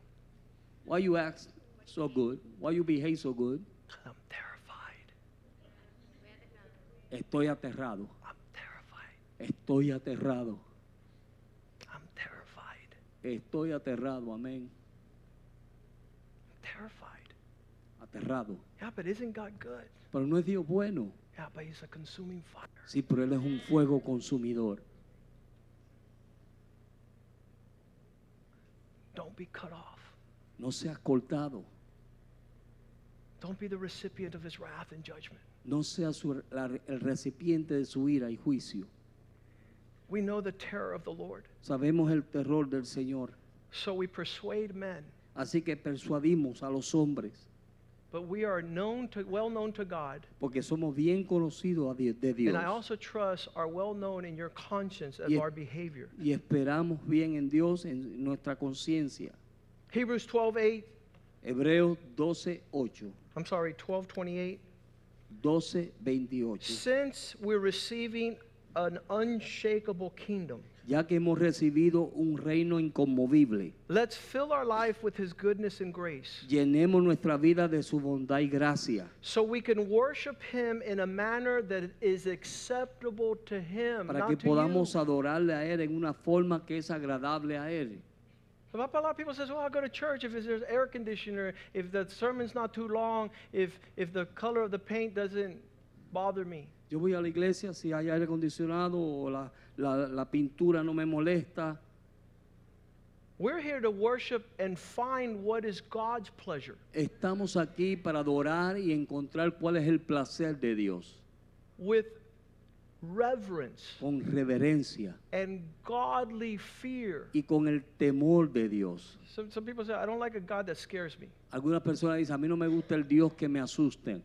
why you act so good? Why you behave so good? I'm terrified. Estoy aterrado, I'm terrified. estoy aterrado, I'm terrified. estoy aterrado, amén, Terrified. aterrado. Yeah, but isn't God good? Pero no es Dios bueno, Yeah, but He's a consuming fire. sí, pero Él es un fuego consumidor. Don't be cut off. No seas cortado, Don't be the recipient of His wrath and judgment. no seas su- la- el recipiente de su ira y juicio. We know the terror of the Lord. Sabemos el terror del Señor. So we persuade men. Así que persuadimos a los hombres, But we are known to, well known to God. porque somos bien conocidos de Dios. And I also trust are well known in your conscience of Yeah. our behavior. Y esperamos bien en Dios, en nuestra conciencia. Hebrews 12, 8. Hebreos 12, 8. I'm sorry, 12, 28. 12, 28. Since we're receiving an unshakable kingdom, Ya que hemos recibido un reino inconmovible, let's fill our life with his goodness and grace llenemos nuestra vida de su bondad y gracia, so we can worship him in a manner that is acceptable to him, para not que to podamos you. adorarle a Él en una forma que es agradable a Él. A lot of people says, "Well, I go to church if there's air conditioner, if the sermon's not too long, if if the color of the paint doesn't bother me." Yo voy a la iglesia si hay aire acondicionado o la, la- la pintura no me molesta. We're here to worship and find what is God's pleasure. Estamos aquí para adorar y encontrar cuál es el placer de Dios, with reverence con reverencia and godly fear. y con el temor de Dios. Some, some people say, I don't like a God that scares me. Algunas personas dicen, a mí no me gusta el Dios que me asusten.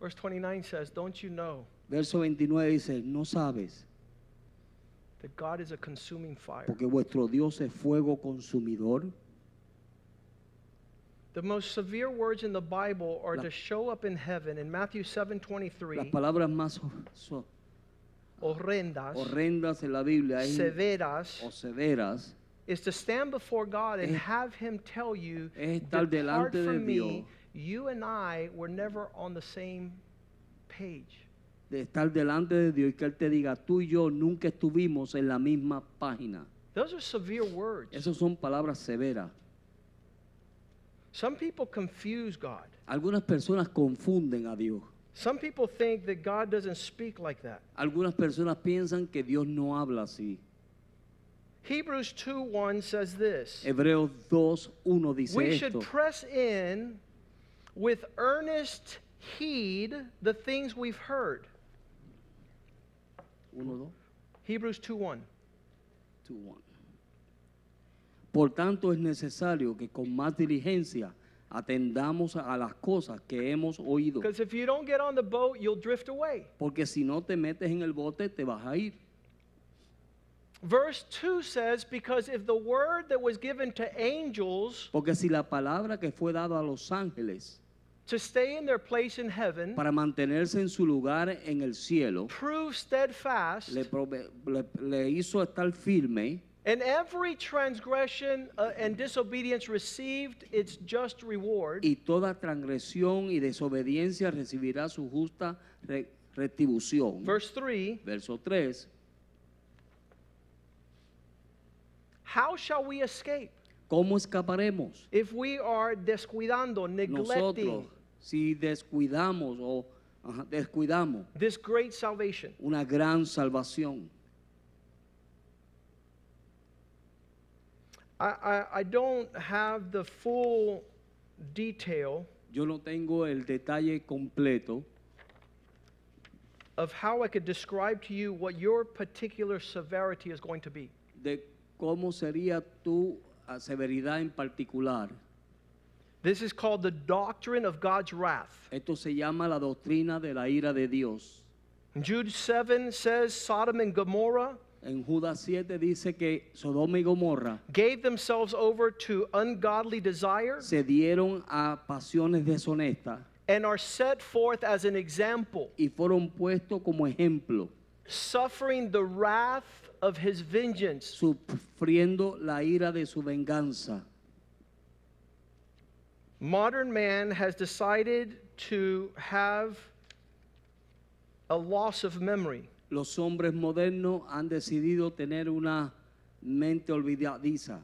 Verse 29 says, Don't you know Verso 29 dice, no sabes, that God is a consuming fire? porque vuestro Dios es fuego consumidor. The most severe words in the Bible are La- to show up in heaven in Matthew 7 Las 23, palabras más ho- so- horrendas, horrendas en la Biblia es- severas, o severas is to stand before God and Es- have Him tell you, es estar Depart delante de from me, Dios. You and I were never on the same page. de estar delante de Dios y que Él te diga, tú y yo nunca estuvimos en la misma página. Those are severe words. Esas son palabras severas. Some people confuse God. Algunas personas confunden a Dios. Some people think that God doesn't speak like that. Algunas personas piensan que Dios no habla así. Hebrews 2:1 says this Hebreos 2, 1 dice We should press in with earnest heed the things we've heard. Uno, Hebrews 2 1. two, one. Por tanto, es necesario que con más diligencia atendamos a las cosas que hemos oído. Because if you don't get on the boat, you'll drift away. Porque si no te metes en el bote, te vas a ir. Verse 2 says, Because if the word that was given to angels Porque si la palabra que fue dada a los ángeles to stay in their place in heaven para mantenerse en su lugar en el cielo, proved steadfast, le, prove- le- le hizo estar firme and every transgression uh, and disobedience received its just reward, y toda transgresión y desobediencia recibirá su justa re- retribución. verse 3 Verso 3. How shall we escape ¿Cómo escaparemos if we are descuidando, neglecting nosotros si descuidamos o ajá, descuidamos this great salvation? una gran salvación? I, I, I don't have the full detail Yo no tengo el detalle completo of how I could describe to you what your particular severity is going to be. de cómo sería tu ah, severidad en particular. This is called the doctrine of God's wrath. Esto se llama la doctrina de la ira de Dios. Jude 7 says Sodom and Gomorrah En Judas 7 dice que Sodoma y Gomorra gave themselves over to ungodly desire se dieron a pasiones deshonestas and are set forth as an example, y fueron puestos como ejemplo, suffering the wrath of his vengeance. sufriendo la ira de su venganza. Modern man has decided to have a loss of memory. Los hombres modernos han decidido tener una mente olvidadiza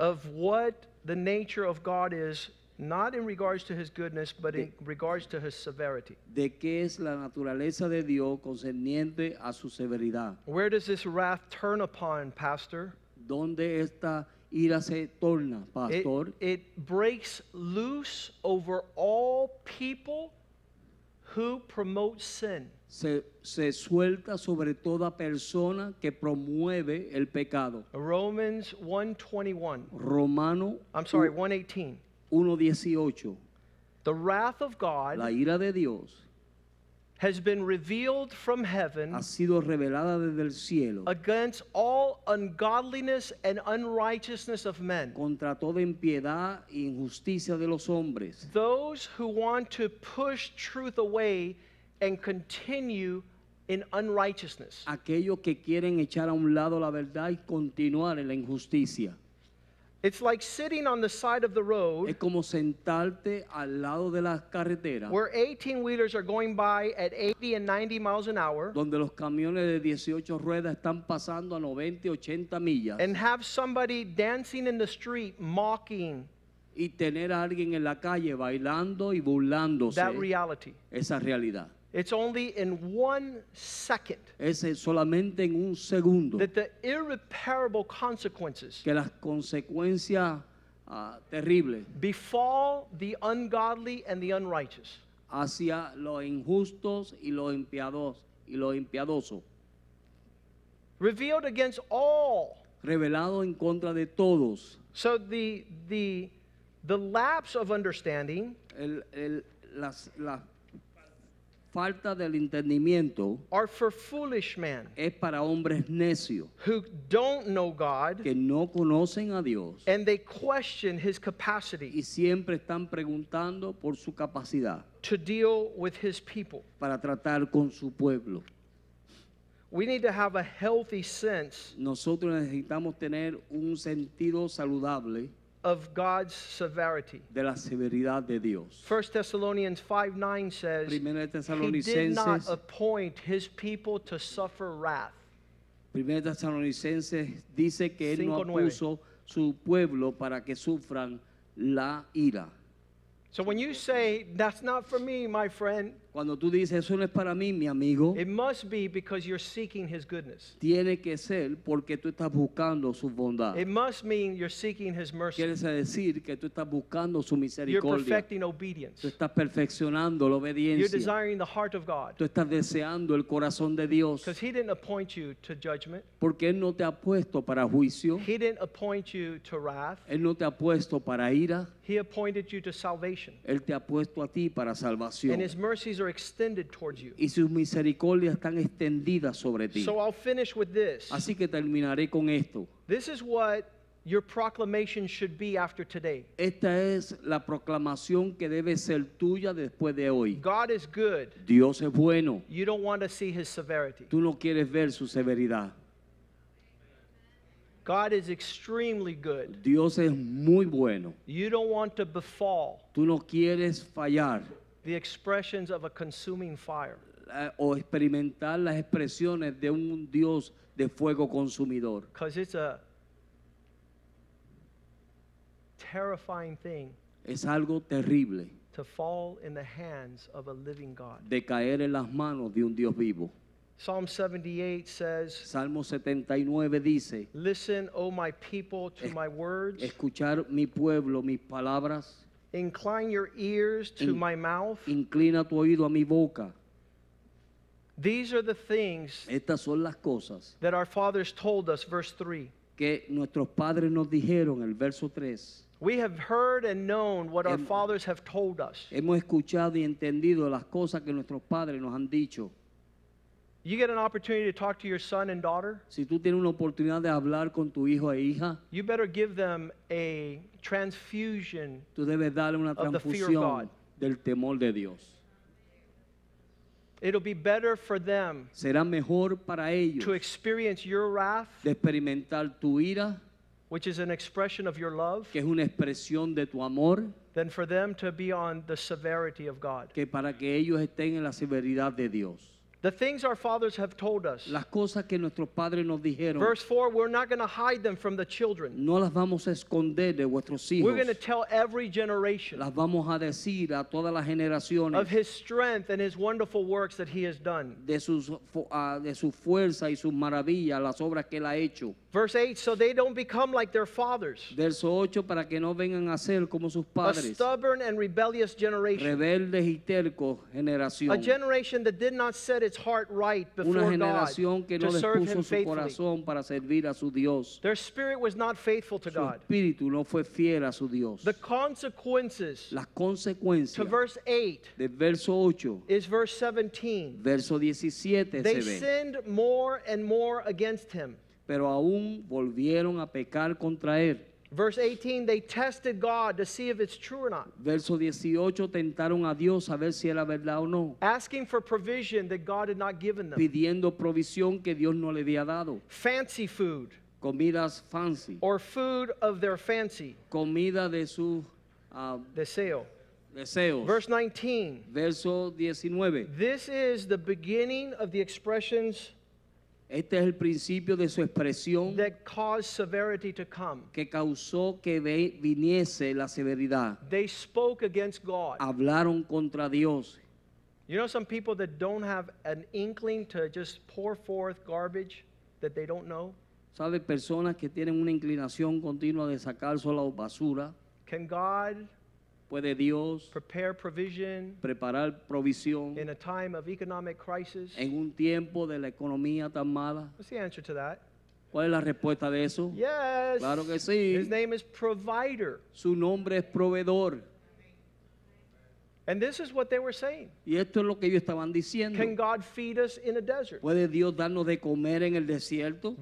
of what the nature of God is, not in regards to his goodness, but in regards to his severity. de qué es la naturaleza de Dios concerniente a su severidad. Where does this wrath turn upon, Pastor? ¿Dónde esta ira se torna, It, pastor? it breaks loose over all people who promote sin. se, se suelta sobre toda persona que promueve el pecado. Romans 1:21. Romano I'm sorry, 118. 1.18. The wrath of La God ira de Dios has been revealed from heaven ha sido revelada desde el cielo against all ungodliness and unrighteousness of men. contra toda impiedad e injusticia de los hombres, Those who want to push truth away and continue in unrighteousness. aquellos que quieren echar a un lado la verdad y continuar en la injusticia. It's like sitting on the side of the Es road como sentarte al lado de las carreteras where 18 wheelers are going by at 80 and 90 miles an hour donde los camiones de 18 ruedas están pasando a 90 y 80 millas and have somebody dancing in the street mocking y tener a alguien en la calle bailando y burlándose that reality. esa realidad. It's only in one second Es solamente en un segundo that the irreparable consequences que las consecuencias ah, terribles befall the ungodly and the unrighteous. hacia los injustos y los impiados y los impiadosos, Revealed against all revelado en contra de todos. So the the the lapse of understanding El- el- las- la falta del entendimiento are for foolish men es para hombres necios who don't know God que no conocen a Dios and they question his capacity y siempre están preguntando por su capacidad to deal with his people. para tratar con su pueblo. We need to have a healthy sense Nosotros necesitamos tener un sentido saludable of God's severity. de la severidad de Dios. 1 Thessalonians 5 9 says, Primera He did not appoint his people to suffer wrath. Primera de Tesalonicenses dice que él no 5:9. puso su pueblo para que sufran la ira. So when you say, That's not for me, my friend, Cuando tú dices eso no es para mí, mi amigo, it must be because you're seeking his goodness. tiene que ser porque tú estás buscando su bondad. It must mean you're seeking his mercy. Quiere decir que tú estás buscando su You're misericordia. perfecting obedience. Tú estás perfeccionando la You're obediencia. desiring the heart of God. Tú estás deseando el corazón de Dios. Because he didn't appoint you to judgment. Porque Él no te ha puesto para juicio. He didn't appoint you to wrath. Él no te ha puesto para ira. He appointed you to salvation. Él te ha puesto a ti para salvación. And his mercies are extended towards you. Y sus misericordias están extendidas sobre ti. So I'll finish with this. Así que terminaré con esto. This is what your proclamation should be after today. Esta es la proclamación que debe ser tuya después de hoy. God is good. Dios es bueno. You don't want to see his severity. Tú no quieres ver su severidad. God is extremely good. Dios es muy bueno. You don't want to befall Tú no quieres fallar the expressions of a consuming fire. eh, o experimentar las expresiones de un Dios de fuego consumidor. Because it's a terrifying thing Es algo terrible to fall in the hands of a living God. de caer en las manos de un Dios vivo. Psalm 78 says, Salmo 79 dice, Listen, O my people, to my words. escuchar mi pueblo, mis palabras, Incline your ears to In- my mouth. inclina tu oído a mi boca. These are the things Estas son las cosas that our fathers told us, verse 3. que nuestros padres nos dijeron, el verso 3. We have heard and known what our Hem- fathers have told us. Hemos escuchado y entendido las cosas que nuestros padres nos han dicho. You get an opportunity to talk to your son and daughter, Si tú tienes una oportunidad de hablar con tu hijo e hija, you better give them a transfusion. tú debes darle una Of the fear of transfusión God. del temor de Dios. It'll be better for them Será mejor para ellos to experience your wrath, de experimentar tu ira, which is an expression of your love, que es una expresión de tu amor, than for them to be on the severity of God. que para que ellos estén en la severidad de Dios. The things our fathers have told us. Las cosas que nuestros padres nos dijeron, Verse 4 we're not going to hide them from the children. no las vamos a esconder de vuestros We're going to tell every generation Las vamos a decir a todas las generaciones of his strength and his wonderful works that he has done. de, sus, ah, de su fuerza y sus maravillas, las obras que él ha hecho. Verse 8 so they don't become like their fathers, Verso 8, para que no vengan a ser como sus a stubborn and rebellious generation. rebeldes y tercos A generation that did not set its heart right Una before God generación que no to serve him dispuso su faithfully. corazón para servir a su Dios. Their spirit was not faithful to Su God. espíritu no fue fiel a su Dios. The consequences Las to consecuencias verse 8 del verso 8, is verse 17. verso 17 They se ve. sinned more and more against him. Pero aún volvieron a pecar contra él. Verse 18, they tested God to see if it's true or not, Verso 18, tentaron a Dios a ver si era verdad o no, asking for provision that God had not given them. pidiendo provisión que Dios no le había dado. Fancy food Comidas fancy, or food of their fancy, comida de sus ah, deseo. deseos. Verse 19, Verso 19, this is the beginning of the expressions este es el principio de su expresión that cause severity to come. que causó que viniese la severidad. They spoke against God. Hablaron contra Dios. You know some people that don't have an inkling to just pour forth garbage that they don't know? ¿Sabe? Personas que tienen una inclinación continua de sacar solo basura. Can God ¿Puede Dios prepare provision preparar provisión in a time of economic crisis? en un tiempo de la economía tan mala? What's the answer to that? ¿Cuál es la respuesta de eso? Yes. Claro que sí. His name is provider. Su nombre es proveedor. And this is what they were saying. Y esto es lo que ellos estaban diciendo. Can God feed us in a desert? ¿Puede Dios darnos de comer en el desierto?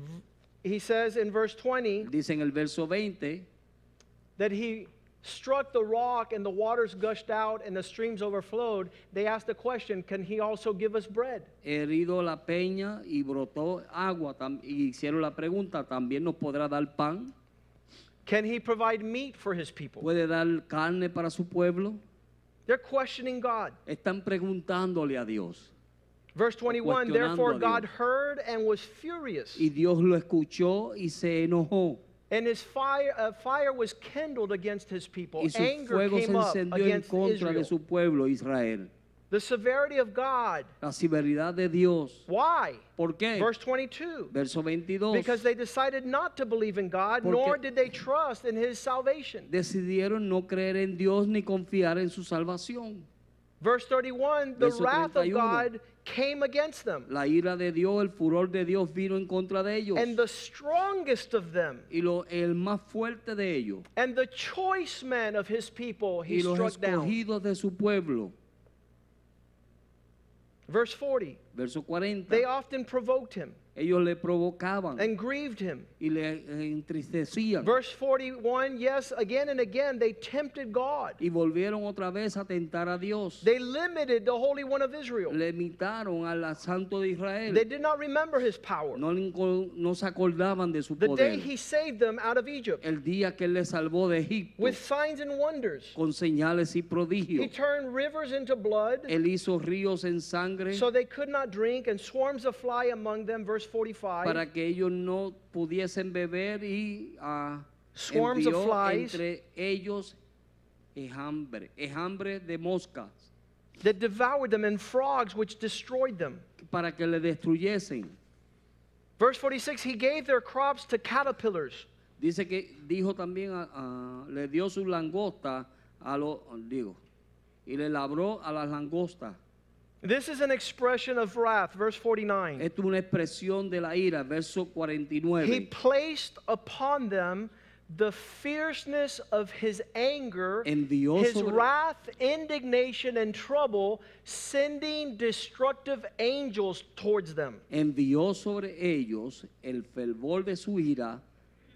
He says in verse 20 Dice en el verso 20 that he struck the rock and the waters gushed out and the streams overflowed. They asked the question, can he also give us bread? herido la peña y brotó agua. Y hicieron la pregunta, ¿también nos podrá dar pan? Can he provide meat for his people? ¿Puede dar carne para su pueblo? They're questioning God. Están preguntándole a Dios. Verse 21 Therefore God heard and was furious. Y Dios lo escuchó y se enojó. And his fire, uh, fire was kindled against his people. Y su Anger fuego se came up encendió en against contra Israel. de su pueblo Israel. The severity of God. La severidad de Dios. Why? ¿Por qué? Verse 22. Verso 22. Because they decided not to believe in God, Porque- nor did they trust in his salvation. Decidieron no creer en Dios ni confiar en su salvación. Verse 31 The Verso wrath of God came against them, La ira de Dios, el furor de Dios vino en contra de ellos. and the strongest of them, y lo, el más fuerte de ellos and the choice men of his people, he y los struck down. escogidos de su pueblo. Verse 40 Verso 40. They often provoked him ellos le provocaban and grieved him. y le entristecían. Verse 41 Yes, again and again they tempted God. y volvieron otra vez a tentar a Dios. They limited the Holy One of Israel. le imitaron al Santo de Israel. They did not remember his power. no, no se acordaban de su The day he saved them out of Egypt el día que él les salvó de Egipto with signs and wonders. con señales y He turned rivers into blood Él hizo ríos en sangre so they could not drink, and swarms of fly among them. Verse 45. para que ellos no pudiesen beber y ah, Swarms of envió flies. entre ellos ejambre, ejambre de moscas that devoured them, and frogs which destroyed them. para que le destruyesen. Verse 46 He gave their crops to caterpillars, Dice que dijo también, a- le dio su langosta a los, digo, y le labró a las langostas. This is an expression of wrath. Verse 49. Esto es una expresión de la ira, verso He placed upon them the fierceness of his anger, Envió his sobre- wrath, indignation, and trouble, sending destructive angels towards them. Envió sobre ellos el fervor de su ira,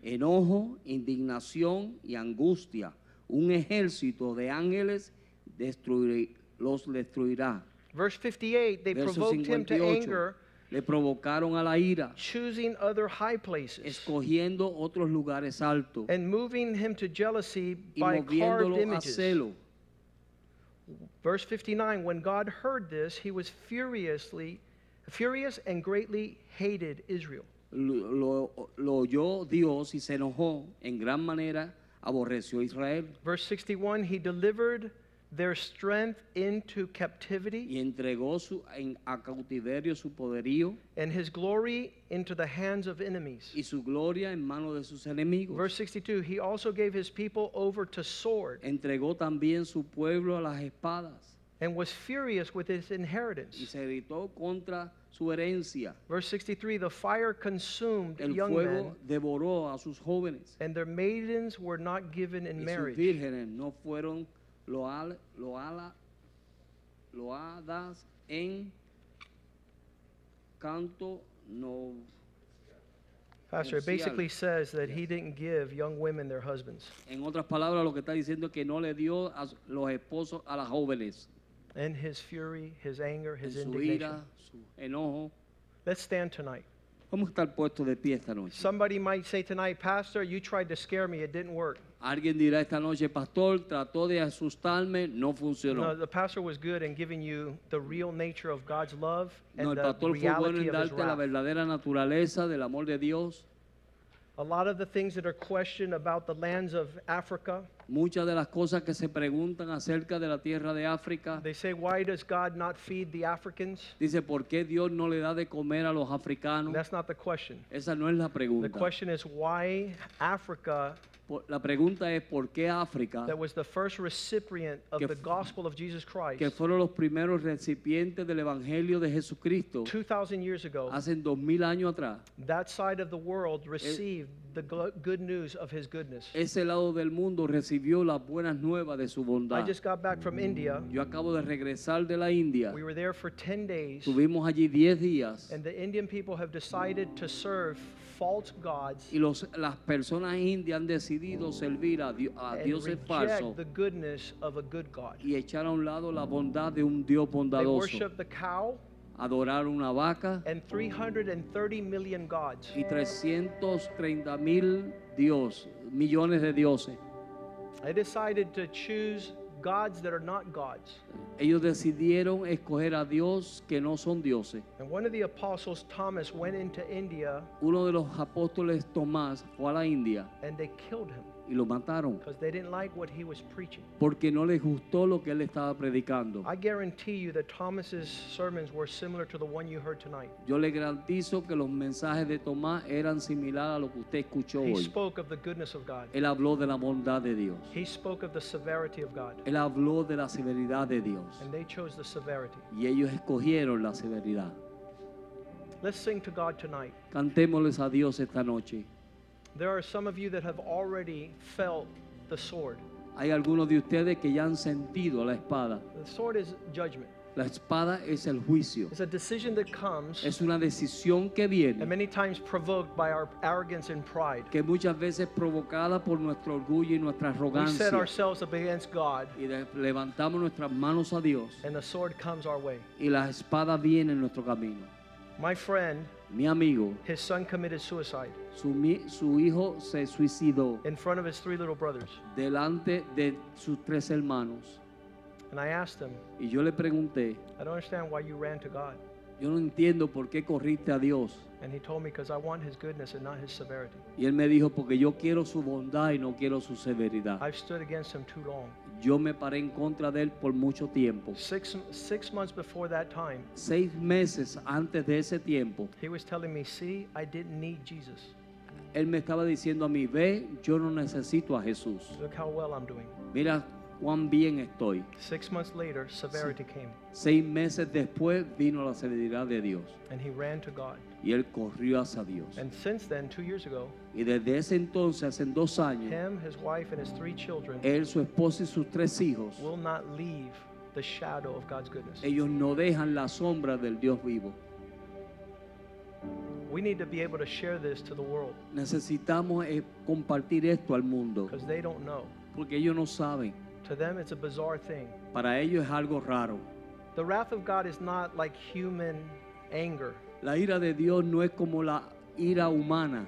enojo, indignación y angustia. Un ejército de ángeles destruir- los destruirá. Verse 58 They Verso provoked him to anger, Le provocaron a la ira, choosing other high places, escogiendo otros lugares altos and moving him to jealousy by carved images. celo. Verse 59 When God heard this, he was furiously furious and greatly hated Israel. Lo, lo- lo oyó Dios y se enojó en gran manera, aborreció a Israel Verse 61 He delivered their strength into captivity y entregó su, en- a cautiverio su poderío and his glory into the hands of enemies. y su gloria en manos de sus enemigos. Verse 62 He also gave his people over to sword Entregó también su pueblo a las espadas and was furious with his inheritance. y se irritó contra su herencia. Verse 63 The fire consumed El young men, fuego devoró a sus jóvenes and their maidens were not given in y sus marriage. vírgenes no fueron loal- loala- loadas en canto no Pastor, it basically says that he didn't give young women their husbands. En otras palabras, lo que está diciendo es que no le dio a los esposos a las jóvenes. And his fury, his anger, En his su indignation. ira, su enojo. Let's stand tonight. Vamos a estar puestos de pie esta noche. Somebody might say tonight, Pastor, you tried to scare me, it didn't work. Alguien dirá esta noche, pastor, trató de asustarme, no No, funcionó. the pastor was good in giving you the real nature of God's love and No, el the pastor fue bueno reality en of his darte la wrath. verdadera naturaleza del amor de Dios. A lot of the things that are questioned about the lands of Africa, Muchas de las cosas que se preguntan acerca de la tierra de África. they say, why does God not feed the Africans? Dice, ¿por qué Dios no le da de comer a los africanos? That's not the question. Esa no es la The pregunta. question is why Africa La pregunta es por qué África, that was the first recipient of Que the gospel of Jesus Christ que fueron los primeros recipientes del Evangelio de Jesucristo 2,000 years ago, hace dos mil años atrás, that side of the world received the good news of his goodness. ese lado del mundo recibió las buenas nuevas de su I bondad. just got back from India. Yo acabo de regresar de la India. We were there for 10 days, Tuvimos allí 10 días and the Indian people have decided to serve false gods y los, las personas indias han decidido servir a, dio- a and dioses falsos reject the goodness of a good God. y echar a un lado la bondad de un Dios They bondadoso. worship the cow Adorar una vaca and 330 million gods. y 330 mil Dios, millones de dioses. I decided to choose gods that are not gods. Ellos decidieron escoger a Dios que no son dioses. And one of the apostles, Thomas, went into India Uno de los apóstoles Tomás fue a la India and they killed him y lo mataron because they didn't like what he was preaching. porque no les gustó lo que él estaba predicando. I guarantee you that Thomas's sermons were similar to the one you heard tonight. Yo le garantizo que los mensajes de Tomás eran similares a lo que usted escuchó He hoy. spoke of the goodness of God. Él habló de la bondad de Dios. He spoke of the severity of God. Él habló de la severidad de Dios. And they chose the severity. Y ellos escogieron la severidad. Let's sing to God tonight. Cantémosles a Dios esta noche. There are some of you that have already felt the sword. Hay algunos de ustedes que ya han sentido la espada. The sword is judgment. La espada es el juicio. It's a decision that comes Es una decisión que and viene, many times provoked by our arrogance and pride. que muchas veces provocada por nuestro orgullo y nuestra We set arrogancia. ourselves up against God Y levantamos nuestras manos a Dios and the sword comes our way. y la espada viene en nuestro camino. My friend, Mi amigo, his son committed suicide su, mi- su hijo se suicidó in front of his three little brothers. delante de sus tres hermanos. And I asked him, Y yo le pregunté, I don't understand why you ran to God. yo no entiendo por qué corriste a Dios. And he told me, because I want his goodness and not his severity. Y él me dijo, porque yo quiero su bondad y no quiero su severidad. I've stood against him too long. Yo me paré en contra de él por mucho tiempo. Six, six months before that time, Seis meses antes de ese tiempo, he was telling me, see, I didn't need Jesus. él me estaba diciendo a mí, ve, yo no necesito a Jesús. Look how well I'm doing. Mira cuán bien estoy. Six months later, severity came, Seis meses después vino la severidad de Dios. and he ran to God. Y él corrió hacia Dios. And since then, two years ago, Y desde ese entonces, hace dos años, him, his wife, and his three children él, su esposa y sus tres hijos, will not leave the shadow of God's goodness. ellos no dejan la sombra del Dios vivo. We need to be able to share this to the world Necesitamos eh, compartir esto al mundo, because they don't know. porque ellos no saben. To them, it's a bizarre thing. Para ellos es algo raro. The wrath of God is not like human anger. La ira de Dios no es como la ira humana.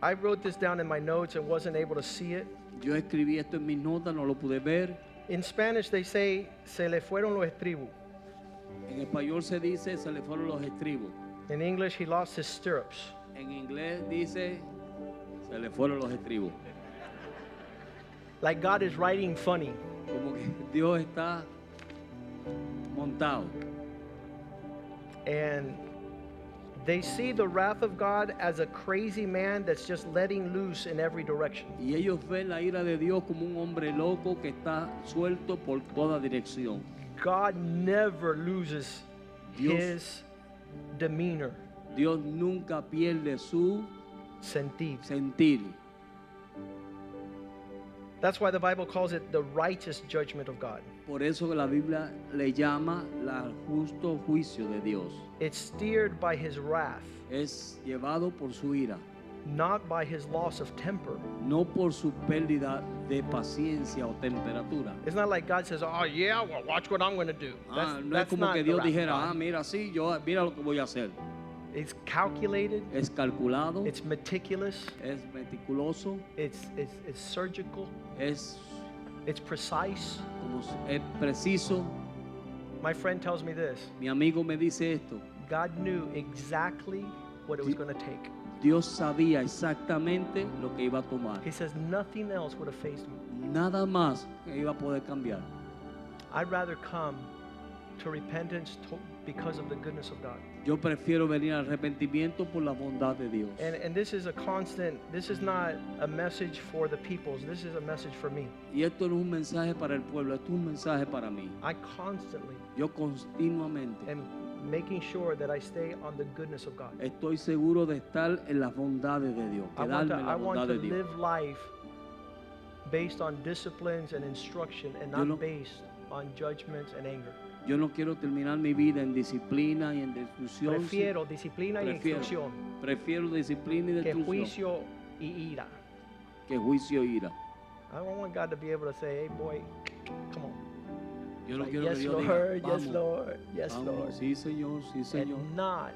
I wrote this down in my notes and wasn't able to see it. Yo escribí esto en mis notas, no lo pude ver. In Spanish, they say, se le fueron los estribos. En español se dice, se le fueron los estribos. In English, he lost his stirrups. En inglés dice, se le fueron los estribos. Like God is writing funny. Como que Dios está montado. And they see the wrath of God as a crazy man that's just letting loose in every direction. Y ellos ven la ira de Dios como un hombre loco que está suelto por toda dirección. God never loses Dios- his demeanor, Dios nunca pierde su sentir. sentir. That's why the Bible calls it the righteous judgment of God. Por eso la Biblia le llama el justo juicio de Dios. It's steered by his wrath, Es llevado por su ira, not by his loss of temper. no por su pérdida de paciencia o temperatura. It's not like God says, "Oh yeah, well watch what I'm going to do." That's, Ah, no es that's como not que Dios dijera, ah, mira, sí, yo, mira lo que voy a hacer. It's calculated. Es calculado, It's meticulous. es meticuloso, It's it's, it's surgical. es, It's precise. como, es preciso. My friend tells me this. Mi amigo me dice esto. God knew exactly what it was going to take. Dios sabía exactamente lo que iba a tomar. He says nothing else would have faced me. Nada más iba a poder cambiar. I'd rather come to repentance to- because of the goodness of God. Yo prefiero venir al arrepentimiento por la bondad de Dios. And, and this is a constant, this is not a message for the peoples, this is a message for me. Y esto no es un mensaje para el pueblo, esto es un mensaje para mí. I constantly Yo continuamente am making sure that I stay on the goodness of God. estoy seguro de estar en las bondades de Dios, I want quedarme to, en I la want bondad to de Dios. live life based on disciplines and instruction and Yo not no- based on judgments and anger. Yo no quiero terminar mi vida en disciplina y en destrucción. Prefiero disciplina y Prefiero, instrucción prefiero disciplina y que destrucción juicio y ira. que juicio e ira. I don't want God to be able to say, hey boy, come on. Yo no Like, quiero yes, que Dios Lord, diga, yes, Lord, yes, vamos, Lord. sí Señor, sí Señor. And not,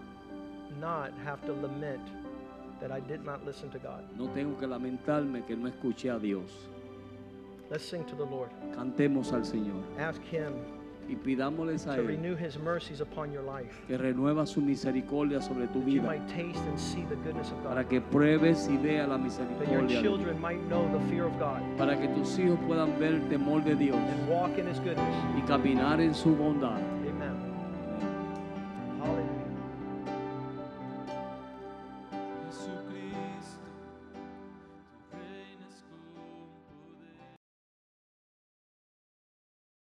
not have to lament that I did not listen to God. No tengo que lamentarme que no escuché a Dios. Let's sing to the Lord. Cantemos al Señor Ask Him y pidámosles a Él renew His mercies upon your life. que renueva su misericordia sobre tu vida para que pruebes y veas la misericordia de Dios. Para que tus hijos puedan ver el temor de Dios y caminar en su bondad.